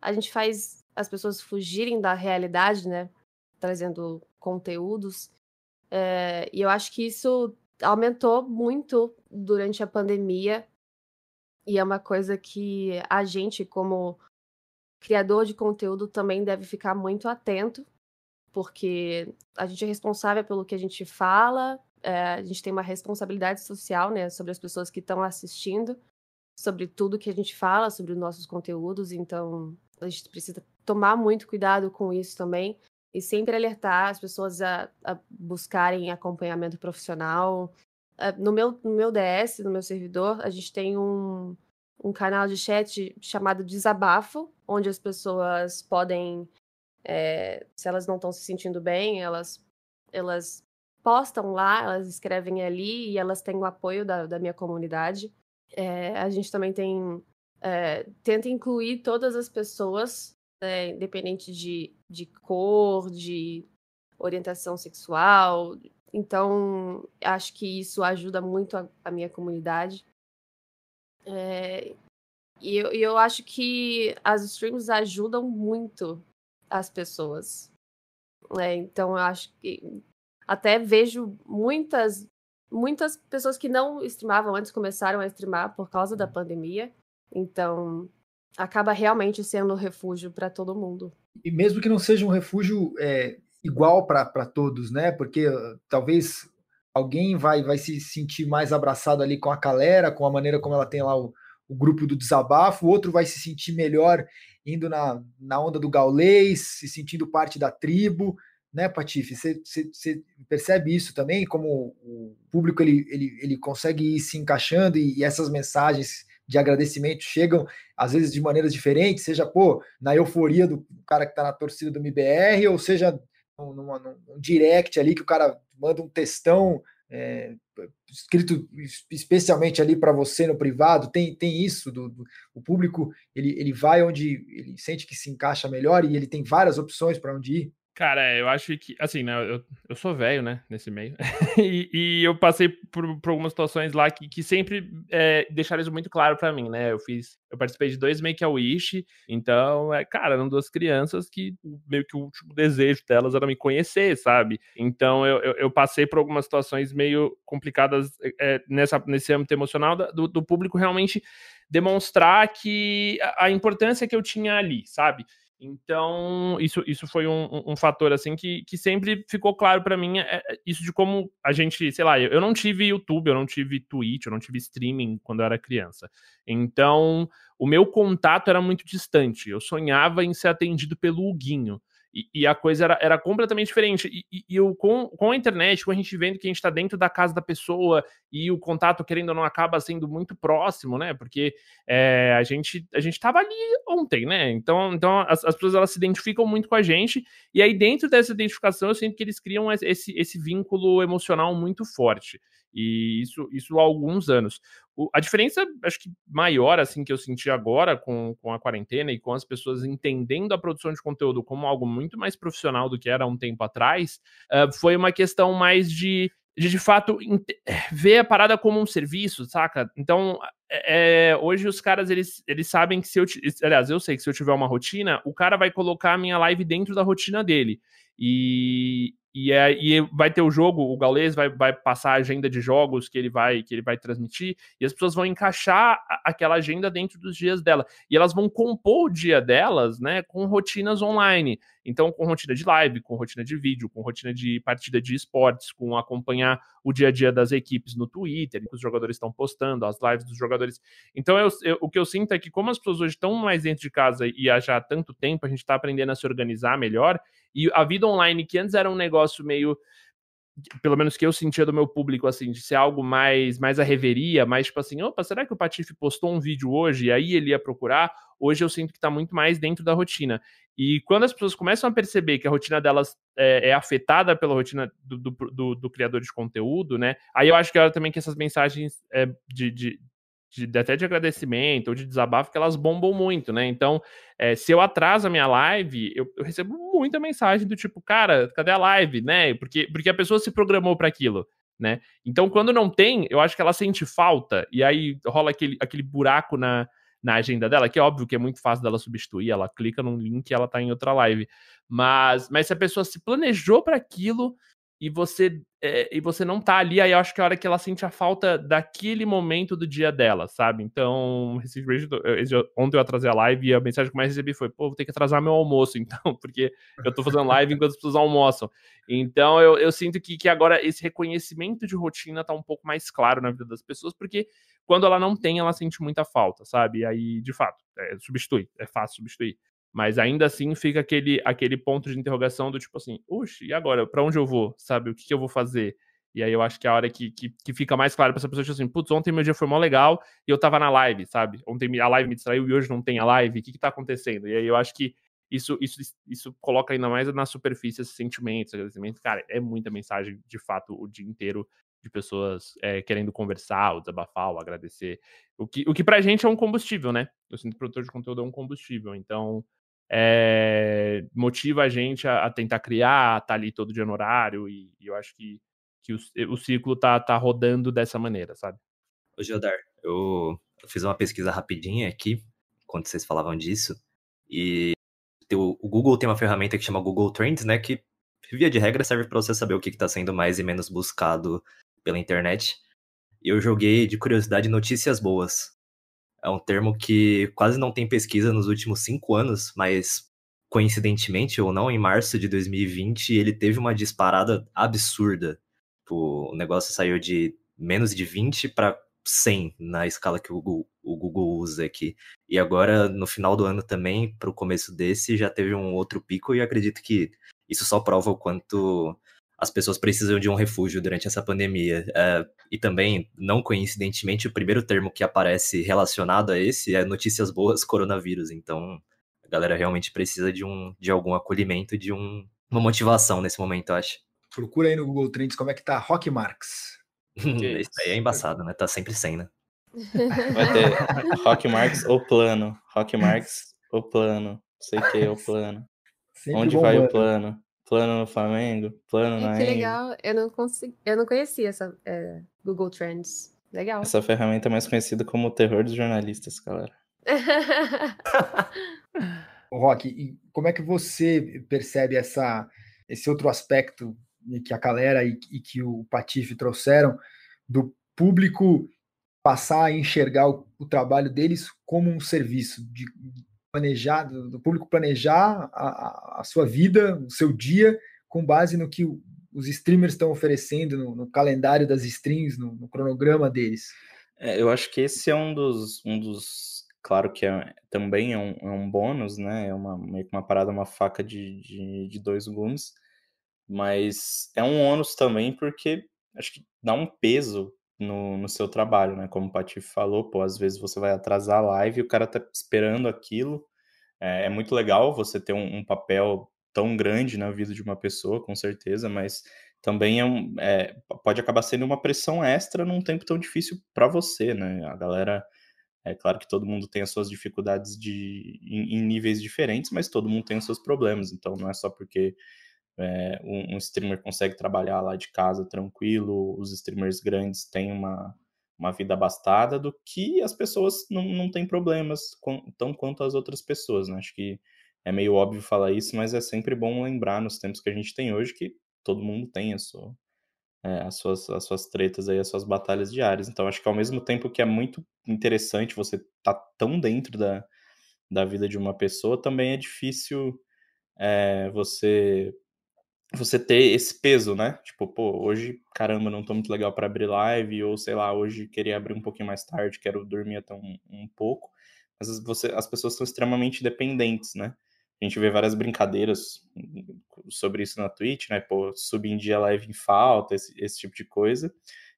A gente faz as pessoas fugirem da realidade, né? Trazendo conteúdos. É, e eu acho que isso aumentou muito durante a pandemia. E é uma coisa que a gente, como criador de conteúdo, também deve ficar muito atento, porque a gente é responsável pelo que a gente fala, é, a gente tem uma responsabilidade social né, sobre as pessoas que estão assistindo, sobre tudo que a gente fala, sobre os nossos conteúdos, então a gente precisa tomar muito cuidado com isso também e sempre alertar as pessoas a, a buscarem acompanhamento profissional. É, no meu, no meu DS, no meu servidor, a gente tem um, um canal de chat chamado Desabafo, onde as pessoas podem, é, se elas não estão se sentindo bem, elas, elas postam lá, elas escrevem ali e elas têm o apoio da, da minha comunidade. É, a gente também tem. É, tenta incluir todas as pessoas né, independente de, de cor, de orientação sexual. Então, acho que isso ajuda muito a, a minha comunidade. É, e eu, eu acho que as streams ajudam muito as pessoas. É, então, eu acho que até vejo muitas muitas pessoas que não streamavam antes começaram a streamar por causa da pandemia. Então, acaba realmente sendo refúgio para todo mundo. E mesmo que não seja um refúgio é, igual para todos, né? Porque uh, talvez alguém vai, vai se sentir mais abraçado ali com a galera, com a maneira como ela tem lá o, o grupo do desabafo, o outro vai se sentir melhor indo na, na onda do gaulês, se sentindo parte da tribo, né, Patife? Você percebe isso também, como o público ele, ele, ele consegue ir se encaixando e, e essas mensagens de agradecimento chegam, às vezes, de maneiras diferentes, seja, pô, na euforia do cara que está na torcida do MBR, ou seja, numa, num direct ali que o cara manda um textão é, escrito especialmente ali para você no privado, tem, tem isso, do, do, o público ele, ele vai onde ele sente que se encaixa melhor e ele tem várias opções para onde ir. Cara, é, eu acho que, assim, né, eu, eu sou velho, né, nesse meio, e, e, eu passei por, por, algumas situações lá que, que sempre é, deixaram isso muito claro para mim, né, eu fiz, eu participei de dois Make-A-Wish, então, é, cara, eram duas crianças que meio que o último desejo delas era me conhecer, sabe, então eu, eu, eu passei por algumas situações meio complicadas é, nessa, nesse âmbito emocional do, do público realmente demonstrar que a, a importância que eu tinha ali, sabe, então, isso, isso foi um, um, fator, assim, que, que sempre ficou claro para mim, é, é, isso de como a gente, sei lá, eu, eu não tive YouTube, eu não tive Twitch, eu não tive streaming quando eu era criança. Então, o meu contato era muito distante. Eu sonhava em ser atendido pelo Huguinho. E, e, a coisa era, era completamente diferente. E, e, eu, com, com a internet, com a gente vendo que a gente está dentro da casa da pessoa e o contato, querendo ou não, acaba sendo muito próximo, né? Porque é, a gente a gente estava ali ontem, né? Então, então as, as, pessoas elas se identificam muito com a gente. E aí, dentro dessa identificação, eu sinto que eles criam esse, esse vínculo emocional muito forte. E isso, isso há alguns anos. O, a diferença, acho que maior, assim, que eu senti agora com, com a quarentena e com as pessoas entendendo a produção de conteúdo como algo muito mais profissional do que era um tempo atrás, uh, foi uma questão mais de de, de fato ver a parada como um serviço, saca? Então, é, hoje os caras eles, eles sabem que se eu, aliás, eu sei que se eu tiver uma rotina, o cara vai colocar a minha live dentro da rotina dele. E, e, é, e vai ter o jogo, o Gaules vai, vai passar a agenda de jogos que ele vai que ele vai transmitir, e as pessoas vão encaixar aquela agenda dentro dos dias dela. E elas vão compor o dia delas, né, com rotinas online. Então, com rotina de live, com rotina de vídeo, com rotina de partida de esportes, com acompanhar o dia a dia das equipes no Twitter, que os jogadores estão postando, as lives dos jogadores. Então, eu, eu, o que eu sinto é que, como as pessoas hoje estão mais dentro de casa e há já tanto tempo, a gente está aprendendo a se organizar melhor, e a vida online, que antes era um negócio meio pelo menos que eu sentia do meu público, assim, de ser algo mais, mais a reveria, mais tipo assim, opa, será que o Patife postou um vídeo hoje e aí ele ia procurar? Hoje eu sinto que tá muito mais dentro da rotina. E quando as pessoas começam a perceber que a rotina delas é, é afetada pela rotina do, do, do, do, criador de conteúdo, né? Aí eu acho que é hora também que essas mensagens é, de, de, de, até de agradecimento ou de desabafo, que elas bombam muito, né? Então, é, se eu atraso a minha live, eu, eu, recebo muita mensagem do tipo, cara, cadê a live, né? Porque, porque a pessoa se programou para aquilo, né? Então, quando não tem, eu acho que ela sente falta, e aí rola aquele, aquele buraco na, na agenda dela, que é óbvio que é muito fácil dela substituir, ela clica num link e ela tá em outra live. Mas, mas se a pessoa se planejou para aquilo, e você é, e você não tá ali, aí eu acho que é a hora que ela sente a falta daquele momento do dia dela, sabe? Então, ontem eu atrasei a live e a mensagem que mais recebi foi, pô, vou ter que atrasar meu almoço, então, porque eu tô fazendo live enquanto as pessoas almoçam. Então, eu, eu sinto que, que agora esse reconhecimento de rotina tá um pouco mais claro na vida das pessoas, porque quando ela não tem, ela sente muita falta, sabe? E aí, de fato, é, substitui, é fácil substituir. Mas ainda assim fica aquele, aquele ponto de interrogação do tipo assim, uxe, e agora? Para onde eu vou? Sabe? O que, que, eu vou fazer? E aí eu acho que é a hora que, que, que fica mais claro para essa pessoa, tipo assim, putz, ontem meu dia foi mó legal e eu tava na live, sabe? Ontem a live me distraiu e hoje não tem a live, o que que tá acontecendo? E aí eu acho que isso, isso, isso coloca ainda mais na superfície esses sentimentos, agradecimentos. Cara, é muita mensagem, de fato, o dia inteiro de pessoas é, querendo conversar, ou desabafar, ou agradecer. O que, o que pra gente é um combustível, né? Eu sinto produtor de conteúdo é um combustível. Então, é, motiva a gente a, a, tentar criar, a estar tá ali todo dia no horário, e, e eu acho que, que o, o, ciclo tá, tá rodando dessa maneira, sabe? Ô, Geodar, eu fiz uma pesquisa rapidinha aqui, quando vocês falavam disso, e o, o Google tem uma ferramenta que chama Google Trends, né, que via de regra serve para você saber o que está sendo mais e menos buscado pela internet. E eu joguei de curiosidade notícias boas. É um termo que quase não tem pesquisa nos últimos cinco anos, mas coincidentemente ou não, em março de 2020 ele teve uma disparada absurda. O negócio saiu de menos de 20 para 100 na escala que o Google, o Google usa aqui. E agora, no final do ano também, para o começo desse, já teve um outro pico e acredito que isso só prova o quanto as pessoas precisam de um refúgio durante essa pandemia. É, e também, não coincidentemente, o primeiro termo que aparece relacionado a esse é notícias boas coronavírus. Então, a galera realmente precisa de, um, de algum acolhimento, de um, uma motivação nesse momento, eu acho. Procura aí no Google Trends como é que tá Rock Marks. Isso aí é embaçado, né? Tá sempre sem, né? Vai ter Rock Marks ou plano. Rock Marks ou plano. Não sei o que é o plano. Sempre Onde vai o plano? Plano no Flamengo, plano é, na Que legal, eu não consegui, eu não conhecia essa é, Google Trends. Legal. Essa ferramenta é mais conhecida como o terror dos jornalistas, galera. Rock, como é que você percebe essa, esse outro aspecto que a galera e, e que o Patife trouxeram do público passar a enxergar o, o, trabalho deles como um serviço, de, planejar, do público planejar a, a, sua vida, o seu dia, com base no que os streamers estão oferecendo, no, no calendário das streams, no, no cronograma deles. É, eu acho que esse é um dos, um dos claro que é, também é um, é um bônus, né? É uma, meio que uma parada, uma faca de, de, de dois gumes, mas é um ônus também porque acho que dá um peso no, no seu trabalho, né? Como o Patife falou, pô, às vezes você vai atrasar a live e o cara tá esperando aquilo. É, é muito legal você ter um, um, papel tão grande na vida de uma pessoa, com certeza, mas também é um, é, pode acabar sendo uma pressão extra num tempo tão difícil para você, né? A galera, é claro que todo mundo tem as suas dificuldades de, em, em níveis diferentes, mas todo mundo tem os seus problemas, então não é só porque é, um, um, streamer consegue trabalhar lá de casa tranquilo, os streamers grandes têm uma, uma vida abastada, do que as pessoas não, não têm problemas com, tão quanto as outras pessoas. Né? Acho que é meio óbvio falar isso, mas é sempre bom lembrar nos tempos que a gente tem hoje que todo mundo tem a sua, é, as, suas, as suas tretas aí, as suas batalhas diárias. Então, acho que ao mesmo tempo que é muito interessante você estar tá tão dentro da, da vida de uma pessoa, também é difícil é, você você ter esse peso, né? Tipo, pô, hoje, caramba, não tô muito legal para abrir live, ou sei lá, hoje queria abrir um pouquinho mais tarde, quero dormir até um, um pouco. Mas você, as pessoas são extremamente dependentes, né? A gente vê várias brincadeiras sobre isso na Twitch, né? Pô, subir em dia live em falta, esse, esse tipo de coisa.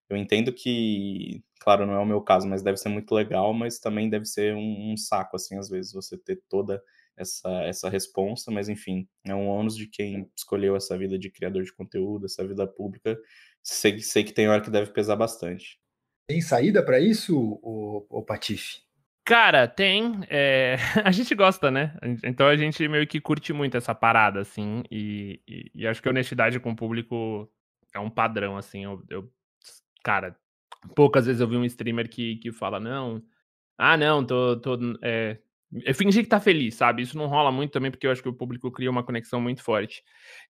Eu entendo que, claro, não é o meu caso, mas deve ser muito legal, mas também deve ser um, um saco, assim, às vezes, você ter toda essa, essa responsa, mas enfim, é um ônus de quem escolheu essa vida de criador de conteúdo, essa vida pública. Sei, sei que tem hora que deve pesar bastante. Tem saída para isso, o, o Patife? Cara, tem. É... A gente gosta, né? Então a gente meio que curte muito essa parada, assim. E, e, e acho que honestidade com o público é um padrão, assim. Eu, eu, Cara, poucas vezes eu vi um streamer que, que fala, não. Ah, não, tô. tô é, é fingir que tá feliz, sabe? Isso não rola muito também, porque eu acho que o público cria uma conexão muito forte.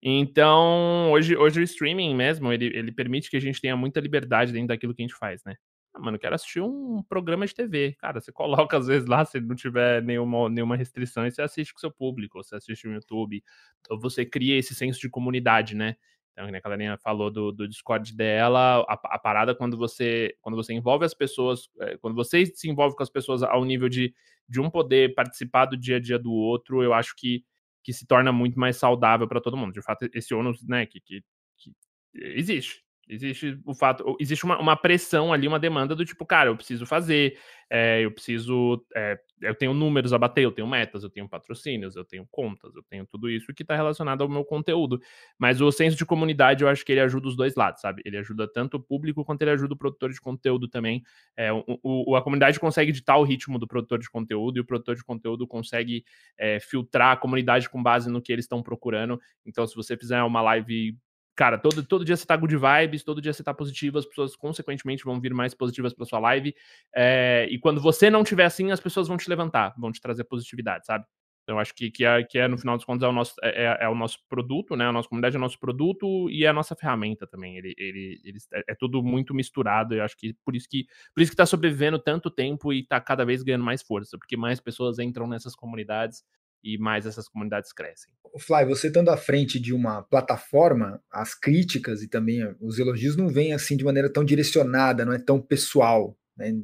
Então, hoje, hoje o streaming mesmo, ele, ele permite que a gente tenha muita liberdade dentro daquilo que a gente faz, né? Ah, mano, quero assistir um programa de TV. Cara, você coloca às vezes lá, se não tiver nenhuma, nenhuma restrição, e você assiste com seu público, você assiste no YouTube, ou você cria esse senso de comunidade, né? Então, a Catarina falou do, do Discord dela, a, a, parada quando você quando você envolve as pessoas, é, quando você se envolve com as pessoas ao nível de, de um poder participar do dia a dia do outro, eu acho que, que se torna muito mais saudável para todo mundo. De fato, esse ônus, né, que, que, que existe. Existe o fato, existe uma, uma, pressão ali, uma demanda do tipo, cara, eu preciso fazer, é, eu preciso, é, eu tenho números a bater, eu tenho metas, eu tenho patrocínios, eu tenho contas, eu tenho tudo isso que está relacionado ao meu conteúdo. Mas o senso de comunidade, eu acho que ele ajuda os dois lados, sabe? Ele ajuda tanto o público quanto ele ajuda o produtor de conteúdo também. É, o, o, a comunidade consegue ditar o ritmo do produtor de conteúdo e o produtor de conteúdo consegue é, filtrar a comunidade com base no que eles estão procurando. Então, se você fizer uma live cara, todo, todo dia você tá good vibes, todo dia você tá positivo, as pessoas consequentemente vão vir mais positivas pra sua live. É, e quando você não tiver assim, as pessoas vão te levantar, vão te trazer positividade, sabe? Então, acho que, que, é, que é, no final dos contos, é o, nosso, é, é, é, o nosso produto, né? A nossa comunidade é o nosso produto e é a nossa ferramenta também. Ele, ele, ele é, é, tudo muito misturado. Eu acho que por isso que por isso que está sobrevivendo tanto tempo e está cada vez ganhando mais força, porque mais pessoas entram nessas comunidades e mais essas comunidades crescem. Fly, você estando à frente de uma plataforma, as críticas e também os elogios não vêm assim de maneira tão direcionada, não é tão pessoal, né?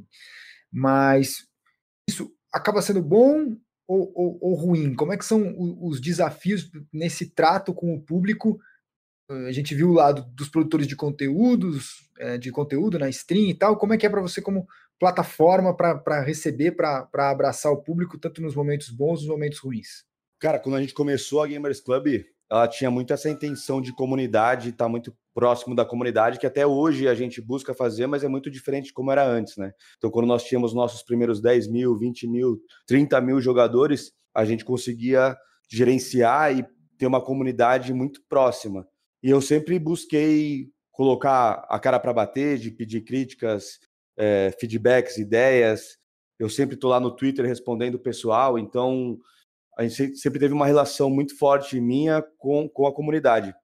Mas isso acaba sendo bom ou, ou, ou, ruim? Como é que são os desafios nesse trato com o público? A gente viu o lado dos produtores de conteúdos, é, de conteúdo na stream e tal. Como é que é para você como plataforma para receber, para abraçar o público, tanto nos momentos bons nos momentos ruins? Cara, quando a gente começou a Gamers Club, ela tinha muito essa intenção de comunidade, tá muito próximo da comunidade, que até hoje a gente busca fazer, mas é muito diferente de como era antes, né? Então, quando nós tínhamos nossos primeiros 10 mil, 20 mil, 30 mil jogadores, a gente conseguia gerenciar e ter uma comunidade muito próxima. E eu sempre busquei colocar a cara para bater, de pedir críticas, é, feedbacks, ideias. Eu sempre estou lá no Twitter respondendo o pessoal, então a gente sempre teve uma relação muito forte minha com, com a comunidade.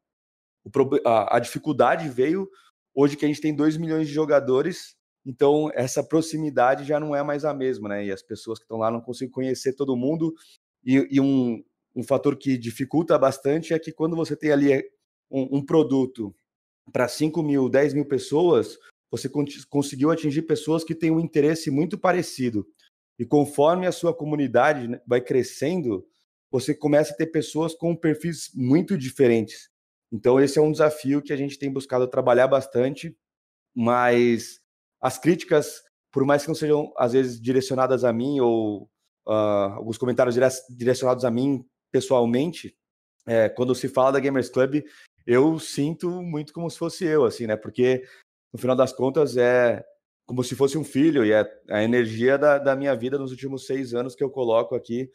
O, a, a dificuldade veio hoje que a gente tem 2 milhões de jogadores, então essa proximidade já não é mais a mesma, né? E as pessoas que estão lá não conseguem conhecer todo mundo. E, e um, um fator que dificulta bastante é que quando você tem ali um, um produto para 5 mil, 10 mil pessoas, você conseguiu atingir pessoas que têm um interesse muito parecido. E conforme a sua comunidade né, vai crescendo, você começa a ter pessoas com perfis muito diferentes. Então, esse é um desafio que a gente tem buscado trabalhar bastante, mas as críticas, por mais que não sejam, às vezes, direcionadas a mim, ou uh, alguns comentários direcionados a mim pessoalmente, é, quando se fala da Gamers Club, eu sinto muito como se fosse eu, assim, né? Porque no final das contas, é como se fosse um filho e é a energia da, da minha vida nos últimos seis anos que eu coloco aqui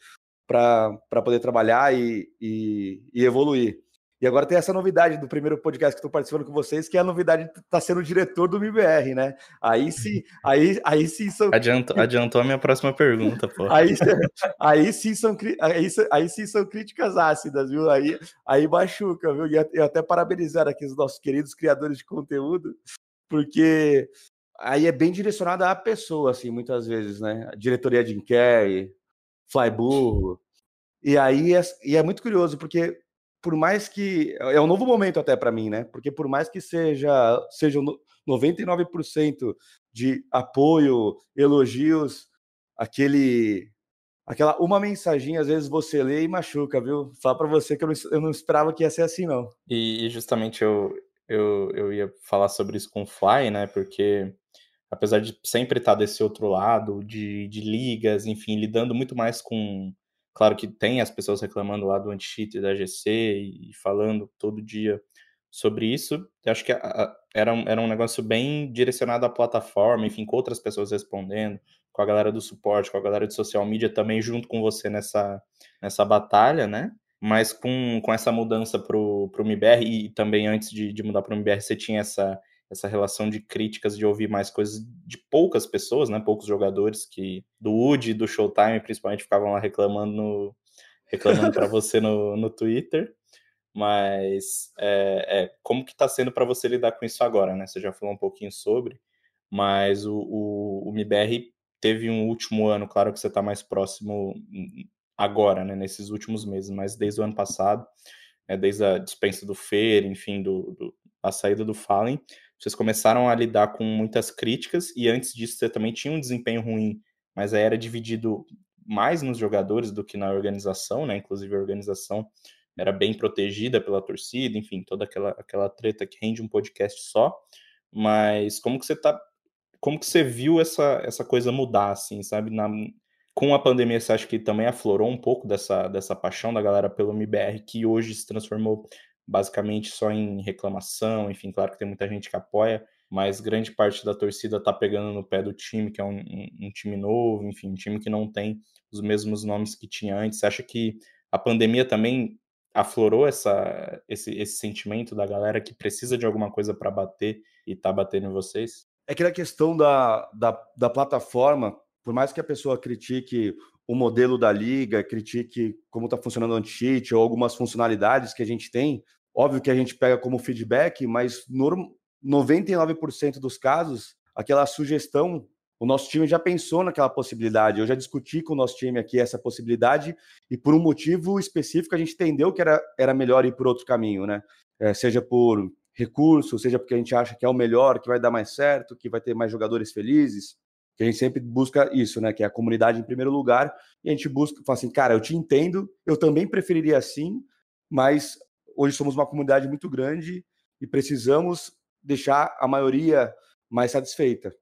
para poder trabalhar e, e, e, evoluir. E agora tem essa novidade do primeiro podcast que estou participando com vocês, que é a novidade de estar tá sendo diretor do MBR, né? Aí sim, aí, aí sim são. Adiantou, adiantou a minha próxima pergunta, pô. Aí, aí, sim são, aí, aí sim são críticas ácidas, viu? Aí, aí machuca, viu? E eu até parabenizar aqui os nossos queridos criadores de conteúdo, porque aí é bem direcionado à pessoa, assim, muitas vezes, né? A diretoria de Carrey, Flyburro. E aí é, e é muito curioso, porque por mais que. É um novo momento até para mim, né? Porque por mais que seja sejam 99% de apoio, elogios, aquele. Aquela uma mensagem, às vezes você lê e machuca, viu? Fala para você que eu não, eu não esperava que ia ser assim, não. E, e justamente eu, eu, eu ia falar sobre isso com o Fly, né? Porque apesar de sempre estar desse outro lado, de, de ligas, enfim, lidando muito mais com. Claro que tem as pessoas reclamando lá do anti-cheat da GC e falando todo dia sobre isso. Eu acho que a, a, era, um, era um negócio bem direcionado à plataforma, enfim, com outras pessoas respondendo, com a galera do suporte, com a galera de social media também junto com você nessa, nessa batalha, né? Mas com, com essa mudança para o MBR e também antes de, de mudar para o MBR, você tinha essa, essa relação de críticas, de ouvir mais coisas de poucas pessoas, né? Poucos jogadores que do e do Showtime principalmente ficavam lá reclamando no, reclamando para você no, no Twitter. Mas é, é como que está sendo para você lidar com isso agora, né? Você já falou um pouquinho sobre, mas o, o, o MBR teve um último ano, claro que você está mais próximo agora, né? Nesses últimos meses, mas desde o ano passado, né, desde a dispensa do Fer, enfim, do, do a saída do Fallen, vocês começaram a lidar com muitas críticas e antes disso você também tinha um desempenho ruim, mas aí era dividido mais nos jogadores do que na organização, né? Inclusive a organização era bem protegida pela torcida, enfim, toda aquela, aquela treta que rende um podcast só. Mas como que você tá. Como que você viu essa, essa coisa mudar, assim, sabe? Na, com a pandemia, você acha que também aflorou um pouco dessa, dessa paixão da galera pelo MBR, que hoje se transformou basicamente só em reclamação, enfim, claro que tem muita gente que apoia, mas grande parte da torcida está pegando no pé do time, que é um, um, um, time novo, enfim, um time que não tem os mesmos nomes que tinha antes. Você acha que a pandemia também aflorou essa, esse, esse sentimento da galera que precisa de alguma coisa para bater e tá batendo em vocês? É que a questão da, da, da plataforma, por mais que a pessoa critique o modelo da liga, critique como está funcionando o anti-cheat ou algumas funcionalidades que a gente tem, Óbvio que a gente pega como feedback, mas no 99% dos casos, aquela sugestão, o nosso time já pensou naquela possibilidade. Eu já discuti com o nosso time aqui essa possibilidade e por um motivo específico a gente entendeu que era, era melhor ir por outro caminho, né? É, seja por recurso, seja porque a gente acha que é o melhor, que vai dar mais certo, que vai ter mais jogadores felizes. Que a gente sempre busca isso, né? Que é a comunidade em primeiro lugar. E a gente busca, fala assim, cara, eu te entendo, eu também preferiria assim, mas hoje somos uma comunidade muito grande e precisamos deixar a maioria mais satisfeita.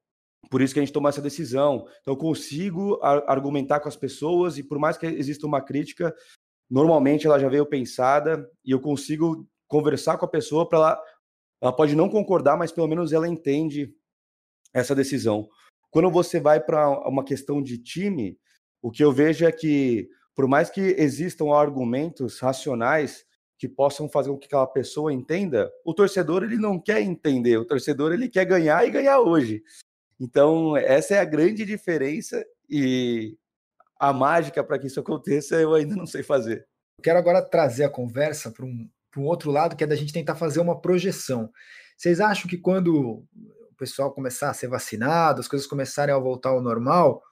Por isso que a gente tomou essa decisão. Então, eu consigo argumentar com as pessoas e, por mais que exista uma crítica, normalmente ela já veio pensada e eu consigo conversar com a pessoa para ela. Ela pode não concordar, mas pelo menos ela entende essa decisão. Quando você vai para uma questão de time, o que eu vejo é que, por mais que existam argumentos racionais, que possam fazer com que aquela pessoa entenda, o torcedor ele não quer entender, o torcedor ele quer ganhar e ganhar hoje. Então, essa é a grande diferença e a mágica para que isso aconteça eu ainda não sei fazer. Quero agora trazer a conversa para um, um outro lado, que é da gente tentar fazer uma projeção. Vocês acham que quando pessoal começar a ser vacinado, as coisas começarem a voltar ao normal,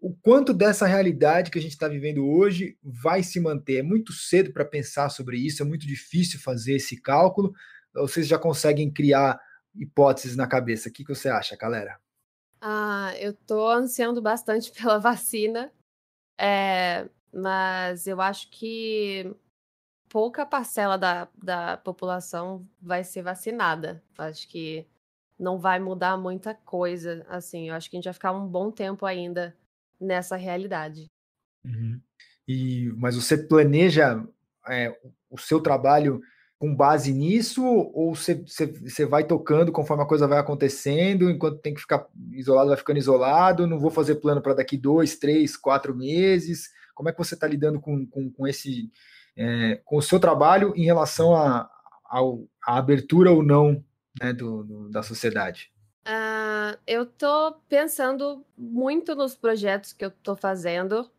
o quanto dessa realidade que a gente está vivendo hoje vai se manter? É muito cedo para pensar sobre isso, é muito difícil fazer esse cálculo. Vocês já conseguem criar hipóteses na cabeça? O que, que você acha, galera? Ah, eu estou ansiando bastante pela vacina, é, mas eu acho que pouca parcela da, da população vai ser vacinada. Acho que não vai mudar muita coisa. Assim, eu acho que a gente vai ficar um bom tempo ainda nessa realidade. Uhum. E, mas você planeja é, o seu trabalho com base nisso ou você, você, você, vai tocando conforme a coisa vai acontecendo, enquanto tem que ficar isolado, vai ficando isolado, não vou fazer plano para daqui dois, três, quatro meses? Como é que você está lidando com, com, com, esse, é, com o seu trabalho em relação à a, a, abertura ou não né, do, do, da sociedade? Uh, eu estou pensando muito nos projetos que eu estou fazendo.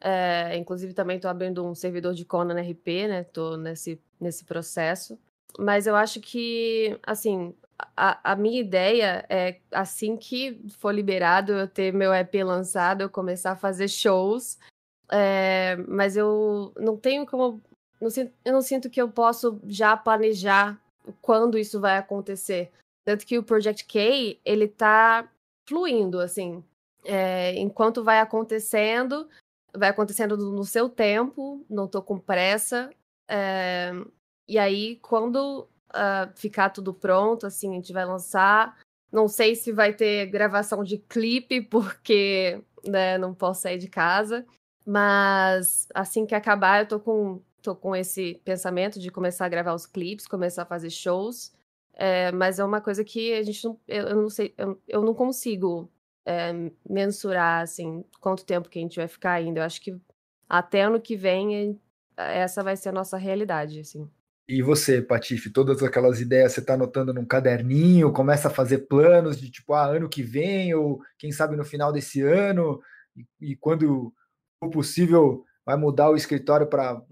É, inclusive, também estou abrindo um servidor de Conan RP, né? Estou nesse, nesse processo. Mas eu acho que, assim, a, a, minha ideia é, assim que for liberado, eu ter meu EP lançado, eu começar a fazer shows. É, mas eu não tenho como. Não, eu não sinto que eu posso já planejar quando isso vai acontecer. Tanto que o Project K, ele tá fluindo, assim. É, enquanto vai acontecendo, vai acontecendo no seu tempo, não tô com pressa. É, e aí, quando uh, ficar tudo pronto, assim, a gente vai lançar. Não sei se vai ter gravação de clipe, porque né, não posso sair de casa. Mas assim que acabar, eu tô com, tô com esse pensamento de começar a gravar os clipes, começar a fazer shows. É, mas é uma coisa que a gente não. Eu, eu não sei, eu, eu não consigo é, mensurar assim quanto tempo que a gente vai ficar ainda. Eu acho que até ano que vem essa vai ser a nossa realidade, assim. E você, Patife, todas aquelas ideias você está anotando num caderninho, começa a fazer planos de tipo, ah, ano que vem, ou quem sabe no final desse ano, e, e quando for possível, vai mudar o escritório para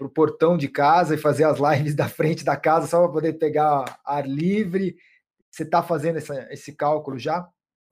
o portão de casa e fazer as lives da frente da casa só para poder pegar ar livre. Você está fazendo essa, esse cálculo já?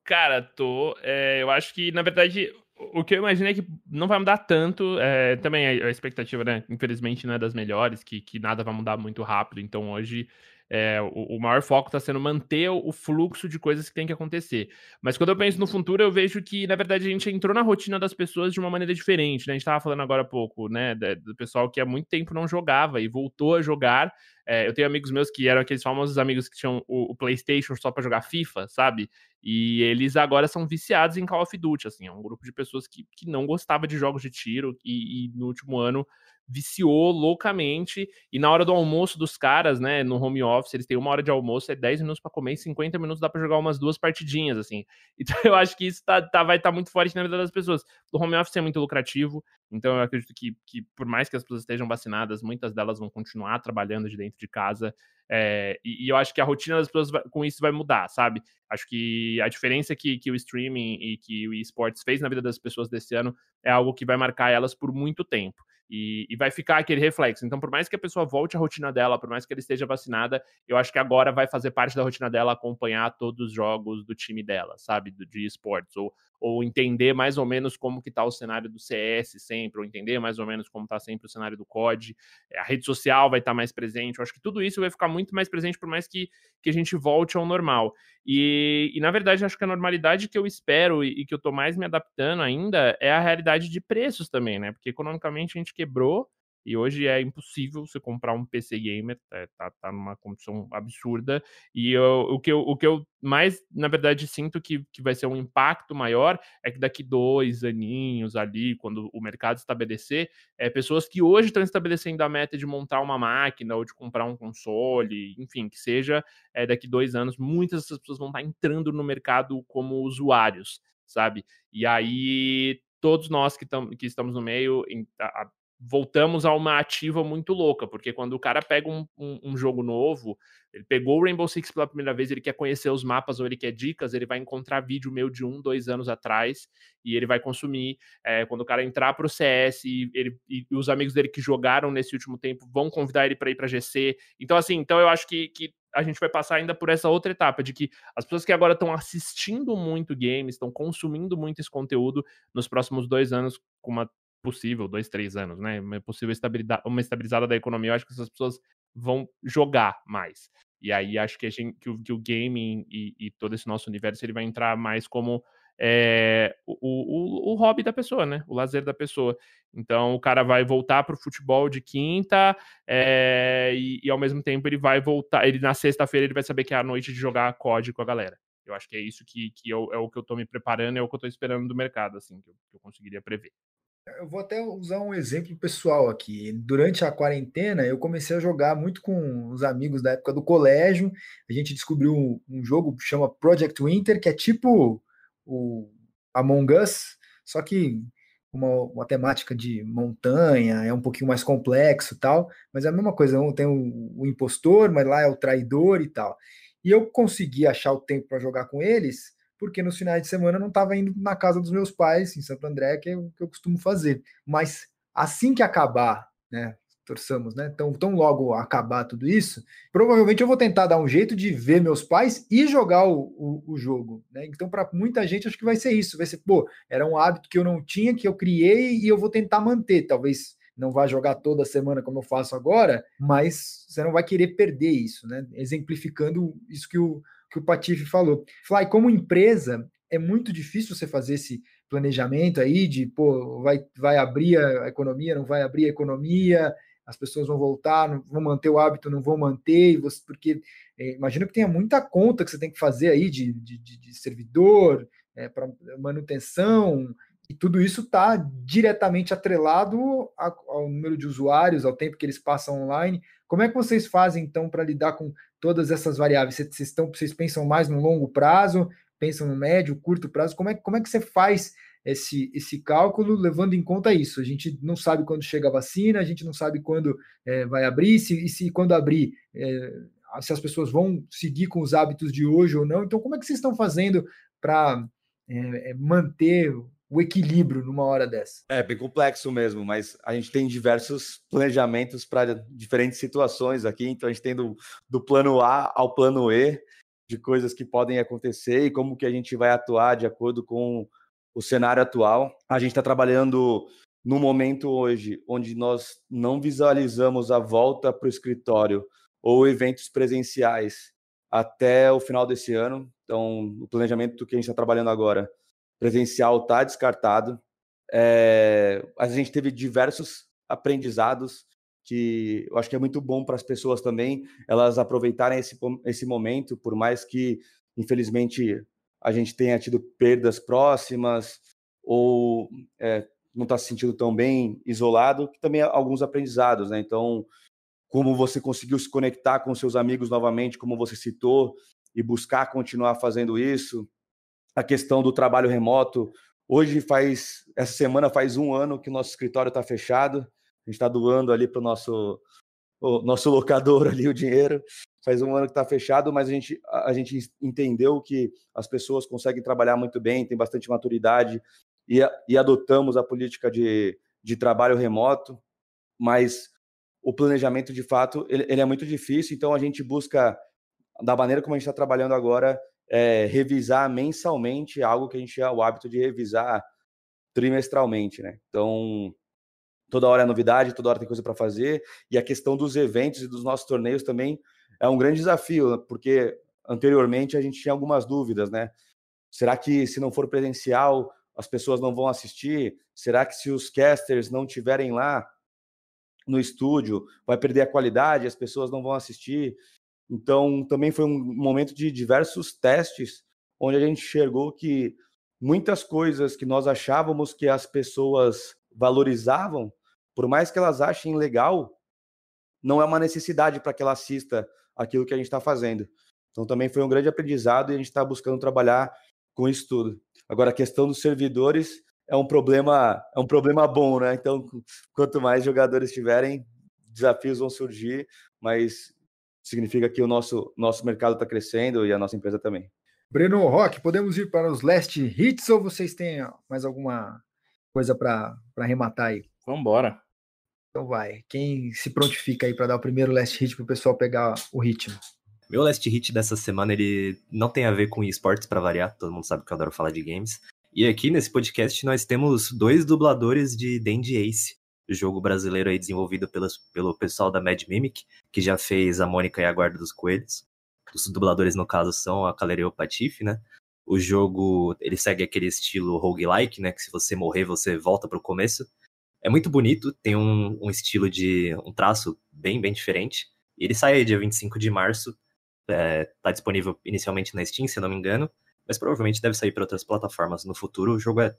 Cara, tô. É, eu acho que, na verdade, o que eu imaginei é que não vai mudar tanto. É, também a, expectativa, né? Infelizmente, não é das melhores, que, que nada vai mudar muito rápido. Então, hoje, é, o, o, maior foco está sendo manter o, fluxo de coisas que tem que acontecer. Mas quando eu penso no futuro, eu vejo que, na verdade, a gente entrou na rotina das pessoas de uma maneira diferente. Né? A gente estava falando agora há pouco, né? Do pessoal que há muito tempo não jogava e voltou a jogar. É, eu tenho amigos meus que eram aqueles famosos amigos que tinham o, o PlayStation só para jogar FIFA, sabe? E eles agora são viciados em Call of Duty, assim, é um grupo de pessoas que, que não gostava de jogos de tiro e, e no último ano viciou loucamente. E na hora do almoço dos caras, né, no home office, eles têm uma hora de almoço, é 10 minutos para comer e 50 minutos dá para jogar umas duas partidinhas, assim. Então eu acho que isso tá, tá vai estar tá muito forte na vida das pessoas. O home office é muito lucrativo, então eu acredito que, que por mais que as pessoas estejam vacinadas, muitas delas vão continuar trabalhando de dentro de casa. É, e, e, eu acho que a rotina das pessoas vai, com isso vai mudar, sabe? Acho que a diferença que, que o streaming e que o esportes fez na vida das pessoas desse ano é algo que vai marcar elas por muito tempo. E, e, vai ficar aquele reflexo. Então, por mais que a pessoa volte à rotina dela, por mais que ela esteja vacinada, eu acho que agora vai fazer parte da rotina dela acompanhar todos os jogos do time dela, sabe? Do, de esportes. Ou, ou entender mais ou menos como que tá o cenário do CS sempre, ou entender mais ou menos como tá sempre o cenário do COD. A rede social vai estar tá mais presente. Eu acho que tudo isso vai ficar muito mais presente, por mais que, que a gente volte ao normal. E, e na verdade, acho que a normalidade que eu espero e, e que eu tô mais me adaptando ainda é a realidade de preços também, né? Porque economicamente a gente quebrou e hoje é impossível você comprar um PC gamer, é, tá, tá numa condição absurda. E eu, o, que eu, o que eu mais, na verdade, sinto que, que vai ser um impacto maior é que daqui dois aninhos ali, quando o mercado estabelecer, é, pessoas que hoje estão estabelecendo a meta de montar uma máquina ou de comprar um console, enfim, que seja é, daqui dois anos, muitas dessas pessoas vão estar entrando no mercado como usuários, sabe? E aí todos nós que, tam, que estamos no meio, a, voltamos a uma ativa muito louca, porque quando o cara pega um, um, um, jogo novo, ele pegou o Rainbow Six pela primeira vez, ele quer conhecer os mapas ou ele quer dicas, ele vai encontrar vídeo meu de um, dois anos atrás e ele vai consumir. É, quando o cara entrar para o CS e, ele, e os amigos dele que jogaram nesse último tempo vão convidar ele para ir para GC. Então, assim, então eu acho que, que a gente vai passar ainda por essa outra etapa de que as pessoas que agora estão assistindo muito games, estão consumindo muito esse conteúdo nos próximos dois anos com uma possível, dois, três anos, né? Uma possível estabilidade, uma estabilizada da economia, eu acho que essas pessoas vão jogar mais. E aí acho que, a gente, que, o, que o gaming e, e, todo esse nosso universo ele vai entrar mais como é, o, o, o, hobby da pessoa, né? O lazer da pessoa. Então o cara vai voltar para o futebol de quinta é, e, e, ao mesmo tempo ele vai voltar. Ele na sexta-feira ele vai saber que é a noite de jogar COD com a galera. Eu acho que é isso que, que eu, é o que eu estou me preparando, é o que eu estou esperando do mercado, assim, que eu, que eu conseguiria prever. Eu vou até usar um exemplo pessoal aqui. Durante a quarentena, eu comecei a jogar muito com os amigos da época do colégio. A gente descobriu um, jogo que chama Project Winter, que é tipo o Among Us, só que uma, uma temática de montanha, é um pouquinho mais complexo tal, mas é a mesma coisa, tem o, o impostor, mas lá é o traidor e tal. E eu consegui achar o tempo para jogar com eles, porque nos finais de semana eu não estava indo na casa dos meus pais, em Santo André, que é o que eu costumo fazer. Mas assim que acabar, né, torçamos, né? Então, tão logo acabar tudo isso, provavelmente eu vou tentar dar um jeito de ver meus pais e jogar o, o, o jogo, né? Então, para muita gente, acho que vai ser isso. Vai ser, pô, era um hábito que eu não tinha, que eu criei e eu vou tentar manter. Talvez não vá jogar toda semana como eu faço agora, mas você não vai querer perder isso, né? Exemplificando isso que o, que o Patife falou. Fly, como empresa, é muito difícil você fazer esse planejamento aí de, pô, vai, vai abrir a economia, não vai abrir a economia, as pessoas vão voltar, não vão manter o hábito, não vão manter, você, porque é, imagino que tenha muita conta que você tem que fazer aí de, de, de servidor, é, para manutenção, e tudo isso está diretamente atrelado ao número de usuários, ao tempo que eles passam online. Como é que vocês fazem, então, para lidar com todas essas variáveis? Vocês, estão, vocês pensam mais no longo prazo, pensam no médio, curto prazo? Como é, como é que você faz esse, esse cálculo levando em conta isso. A gente não sabe quando chega a vacina, a gente não sabe quando é, vai abrir, se, e se quando abrir, é, se as pessoas vão seguir com os hábitos de hoje ou não. Então, como é que vocês estão fazendo para é, é, manter o equilíbrio numa hora dessa? É bem complexo mesmo, mas a gente tem diversos planejamentos para diferentes situações aqui. Então, a gente tem do, do plano A ao plano E de coisas que podem acontecer e como que a gente vai atuar de acordo com o cenário atual. A gente está trabalhando no momento hoje onde nós não visualizamos a volta para o escritório ou eventos presenciais até o final desse ano. Então, o planejamento que a gente está trabalhando agora, presencial, está descartado. É, a gente teve diversos aprendizados que eu acho que é muito bom para as pessoas também elas aproveitarem esse, esse momento, por mais que, infelizmente, a gente tenha tido perdas próximas ou é, não está se sentindo tão bem isolado, que também alguns aprendizados, né? Então, como você conseguiu se conectar com seus amigos novamente, como você citou, e buscar continuar fazendo isso. A questão do trabalho remoto. Hoje faz, essa semana faz um ano que o nosso escritório está fechado. A gente está doando ali para o nosso, nosso locador ali o dinheiro faz um ano que está fechado, mas a gente, a gente entendeu que as pessoas conseguem trabalhar muito bem, tem bastante maturidade e, e adotamos a política de, de trabalho remoto, mas o planejamento, de fato, ele, ele é muito difícil, então a gente busca, da maneira como a gente está trabalhando agora, é, revisar mensalmente algo que a gente tinha o hábito de revisar trimestralmente, né? Então, toda hora é novidade, toda hora tem coisa para fazer, e a questão dos eventos e dos nossos torneios também é um grande desafio, porque anteriormente a gente tinha algumas dúvidas, né? Será que se não for presencial, as pessoas não vão assistir? Será que se os casters não tiverem lá no estúdio, vai perder a qualidade, as pessoas não vão assistir? Então, também foi um momento de diversos testes, onde a gente enxergou que muitas coisas que nós achávamos que as pessoas valorizavam, por mais que elas achem legal, não é uma necessidade para que ela assista aquilo que a gente está fazendo. Então também foi um grande aprendizado e a gente está buscando trabalhar com isso tudo. Agora a questão dos servidores é um problema é um problema bom, né? Então quanto mais jogadores tiverem, desafios vão surgir, mas significa que o nosso nosso mercado está crescendo e a nossa empresa também. Breno Rock, podemos ir para os last hits ou vocês têm mais alguma coisa para arrematar aí? Vamos embora. Então vai. Quem se prontifica aí para dar o primeiro last hit para o pessoal pegar o ritmo? Meu last hit dessa semana ele não tem a ver com esportes para variar, todo mundo sabe que eu adoro falar de games. E aqui nesse podcast nós temos dois dubladores de Dandy Ace, jogo brasileiro aí desenvolvido pelos, pelo pessoal da Mad Mimic, que já fez a Mônica e a Guarda dos Coelhos. Os dubladores no caso são a Caleria e o Patife, né? O jogo, ele segue aquele estilo roguelike, né, que se você morrer você volta para o começo. É muito bonito, tem um, um, estilo de. um traço bem, bem diferente. Ele sai aí dia 25 de março. É, tá disponível inicialmente na Steam, se não me engano. Mas provavelmente deve sair para outras plataformas no futuro. O jogo é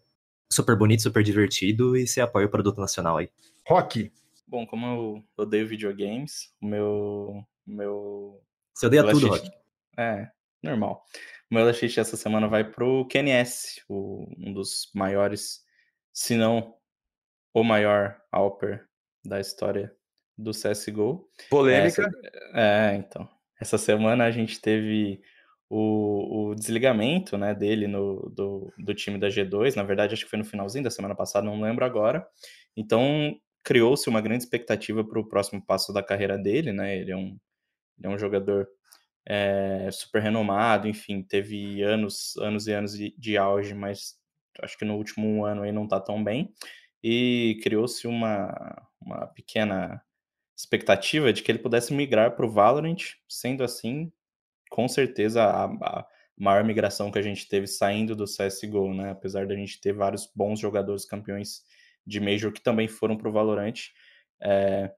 super bonito, super divertido e você apoia o produto nacional aí. Rock. Bom, como eu odeio videogames, o meu. meu... Você odeia tudo, Rock. É, normal. O meu last essa semana vai pro KNS, o, um dos maiores, se não o maior Alper da história do CSGO. Polêmica. Essa, é, então. Essa semana a gente teve o, o desligamento né, dele no, do, do time da G2. Na verdade, acho que foi no finalzinho da semana passada, não lembro agora. Então, criou-se uma grande expectativa para o próximo passo da carreira dele, né? Ele é um, ele é um jogador é, super renomado, enfim, teve anos, anos e anos de, de auge, mas acho que no último ano aí não está tão bem. E criou-se uma, uma pequena expectativa de que ele pudesse migrar para o Valorant, sendo assim, com certeza a, a, maior migração que a gente teve saindo do CSGO, né? Apesar da gente ter vários bons jogadores campeões de Major que também foram para o Valorant. É,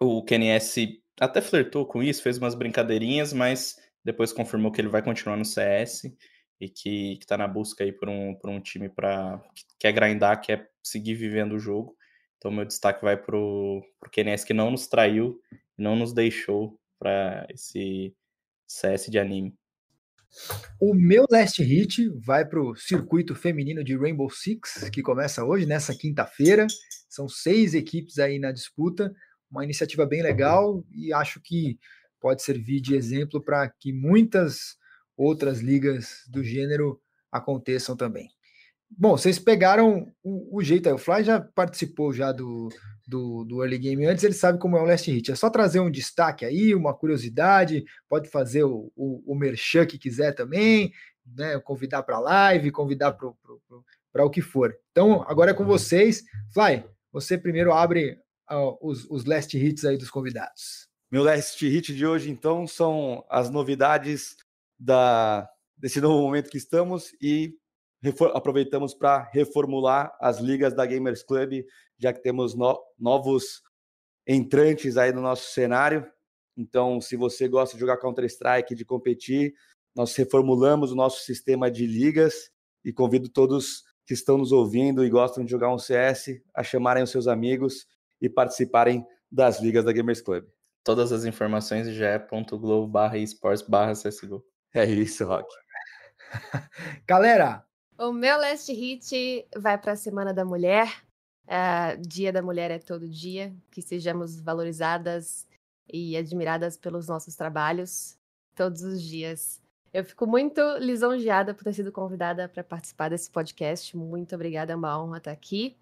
o KNS até flertou com isso, fez umas brincadeirinhas, mas depois confirmou que ele vai continuar no CS e que, está na busca aí por um, por um time para que quer grindar, quer seguir vivendo o jogo. Então, meu destaque vai para o KNS que não nos traiu, não nos deixou para esse CS de anime. O meu last hit vai para o circuito feminino de Rainbow Six, que começa hoje, nessa quinta-feira. São seis equipes aí na disputa, uma iniciativa bem legal e acho que pode servir de exemplo para que muitas outras ligas do gênero aconteçam também. Bom, vocês pegaram o, o, jeito aí. O Fly já participou já do, do, do, early game antes, ele sabe como é o last hit. É só trazer um destaque aí, uma curiosidade, pode fazer o, o, o merchan que quiser também, né? Convidar para live, convidar para o que for. Então, agora é com vocês. Fly, você primeiro abre uh, os, os last hits aí dos convidados. Meu last hit de hoje, então, são as novidades da, desse novo momento que estamos e aproveitamos para reformular as ligas da Gamers Club, já que temos no, novos entrantes aí no nosso cenário. Então, se você gosta de jogar Counter-Strike, de competir, nós reformulamos o nosso sistema de ligas e convido todos que estão nos ouvindo e gostam de jogar um CS a chamarem os seus amigos e participarem das ligas da Gamers Club. Todas as informações já é .globo barra esports barra CSGO. É isso, Rock. Galera, o meu last hit vai para a Semana da Mulher. Uh, dia da Mulher é todo dia. Que sejamos valorizadas e admiradas pelos nossos trabalhos todos os dias. Eu fico muito lisonjeada por ter sido convidada para participar desse podcast. Muito obrigada, é uma honra estar aqui.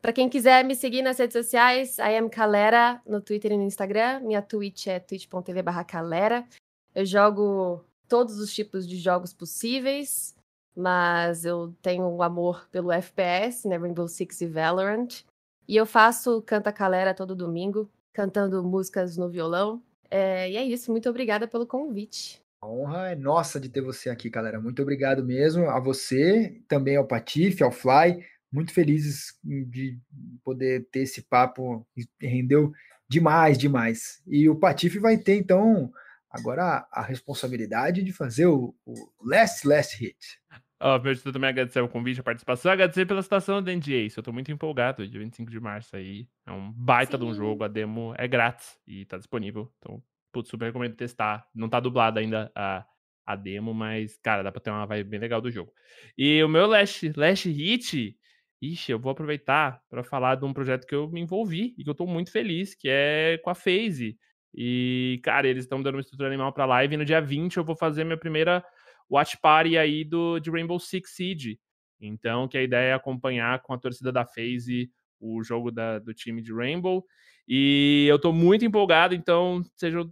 Para quem quiser me seguir nas redes sociais, I am Calera no Twitter e no Instagram. Minha Twitch é twitch.tv/calera. Eu jogo todos os tipos de jogos possíveis mas eu tenho um amor pelo FPS, né, Rainbow Six e Valorant. E eu faço Canta Calera todo domingo, cantando músicas no violão. É, e é isso, muito obrigada pelo convite. A honra é nossa de ter você aqui, galera. Muito obrigado mesmo a você, também ao Patife, ao Fly. Muito felizes de poder ter esse papo, rendeu demais, demais. E o Patife vai ter, então, agora a, responsabilidade de fazer o, o Last Last Hit. Oh, meu também agradecer o convite, a participação, agradecer pela situação do NDA. Eu tô muito empolgado, dia 25 de março aí. É um baita Sim. de um jogo, a demo é grátis e tá disponível. Então, putz, super recomendo testar. Não tá dublada ainda a, a demo, mas, cara, dá pra ter uma vibe bem legal do jogo. E o meu Last, last Hit, ixi, eu vou aproveitar para falar de um projeto que eu me envolvi e que eu tô muito feliz, que é com a FaZe. E, cara, eles estão dando uma estrutura animal pra live e no dia 20 eu vou fazer minha primeira watch party aí do, de Rainbow Six Siege. Então, que a ideia é acompanhar com a torcida da FaZe o jogo da, do time de Rainbow. E eu tô muito empolgado, então seja,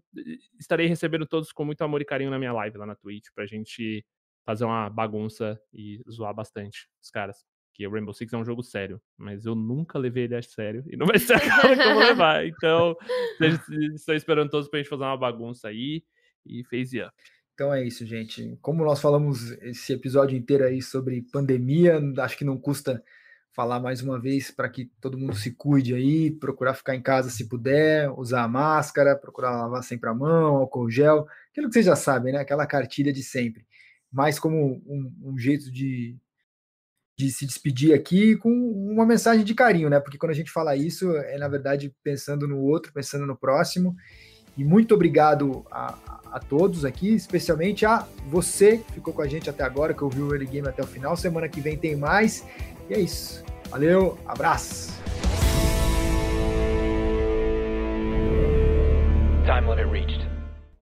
estarei recebendo todos com muito amor e carinho na minha live lá na Twitch pra gente fazer uma bagunça e zoar bastante os caras. Que o Rainbow Six é um jogo sério, mas eu nunca levei ele a sério e não vai ser agora que eu vou levar. Então, estou esperando todos pra gente fazer uma bagunça aí e FaZe up. Então é isso, gente. Como nós falamos esse episódio inteiro aí sobre pandemia, acho que não custa falar mais uma vez para que todo mundo se cuide aí, procurar ficar em casa se puder, usar a máscara, procurar lavar sempre a mão, álcool gel, aquilo que vocês já sabem, né? Aquela cartilha de sempre. Mais como um, um jeito de, de se despedir aqui com uma mensagem de carinho, né? Porque quando a gente fala isso, é na verdade pensando no outro, pensando no próximo. E muito obrigado a, a todos aqui, especialmente a você que ficou com a gente até agora, que ouviu o Early Game até o final. Semana que vem tem mais. E é isso. Valeu, abraço. Time limit reached.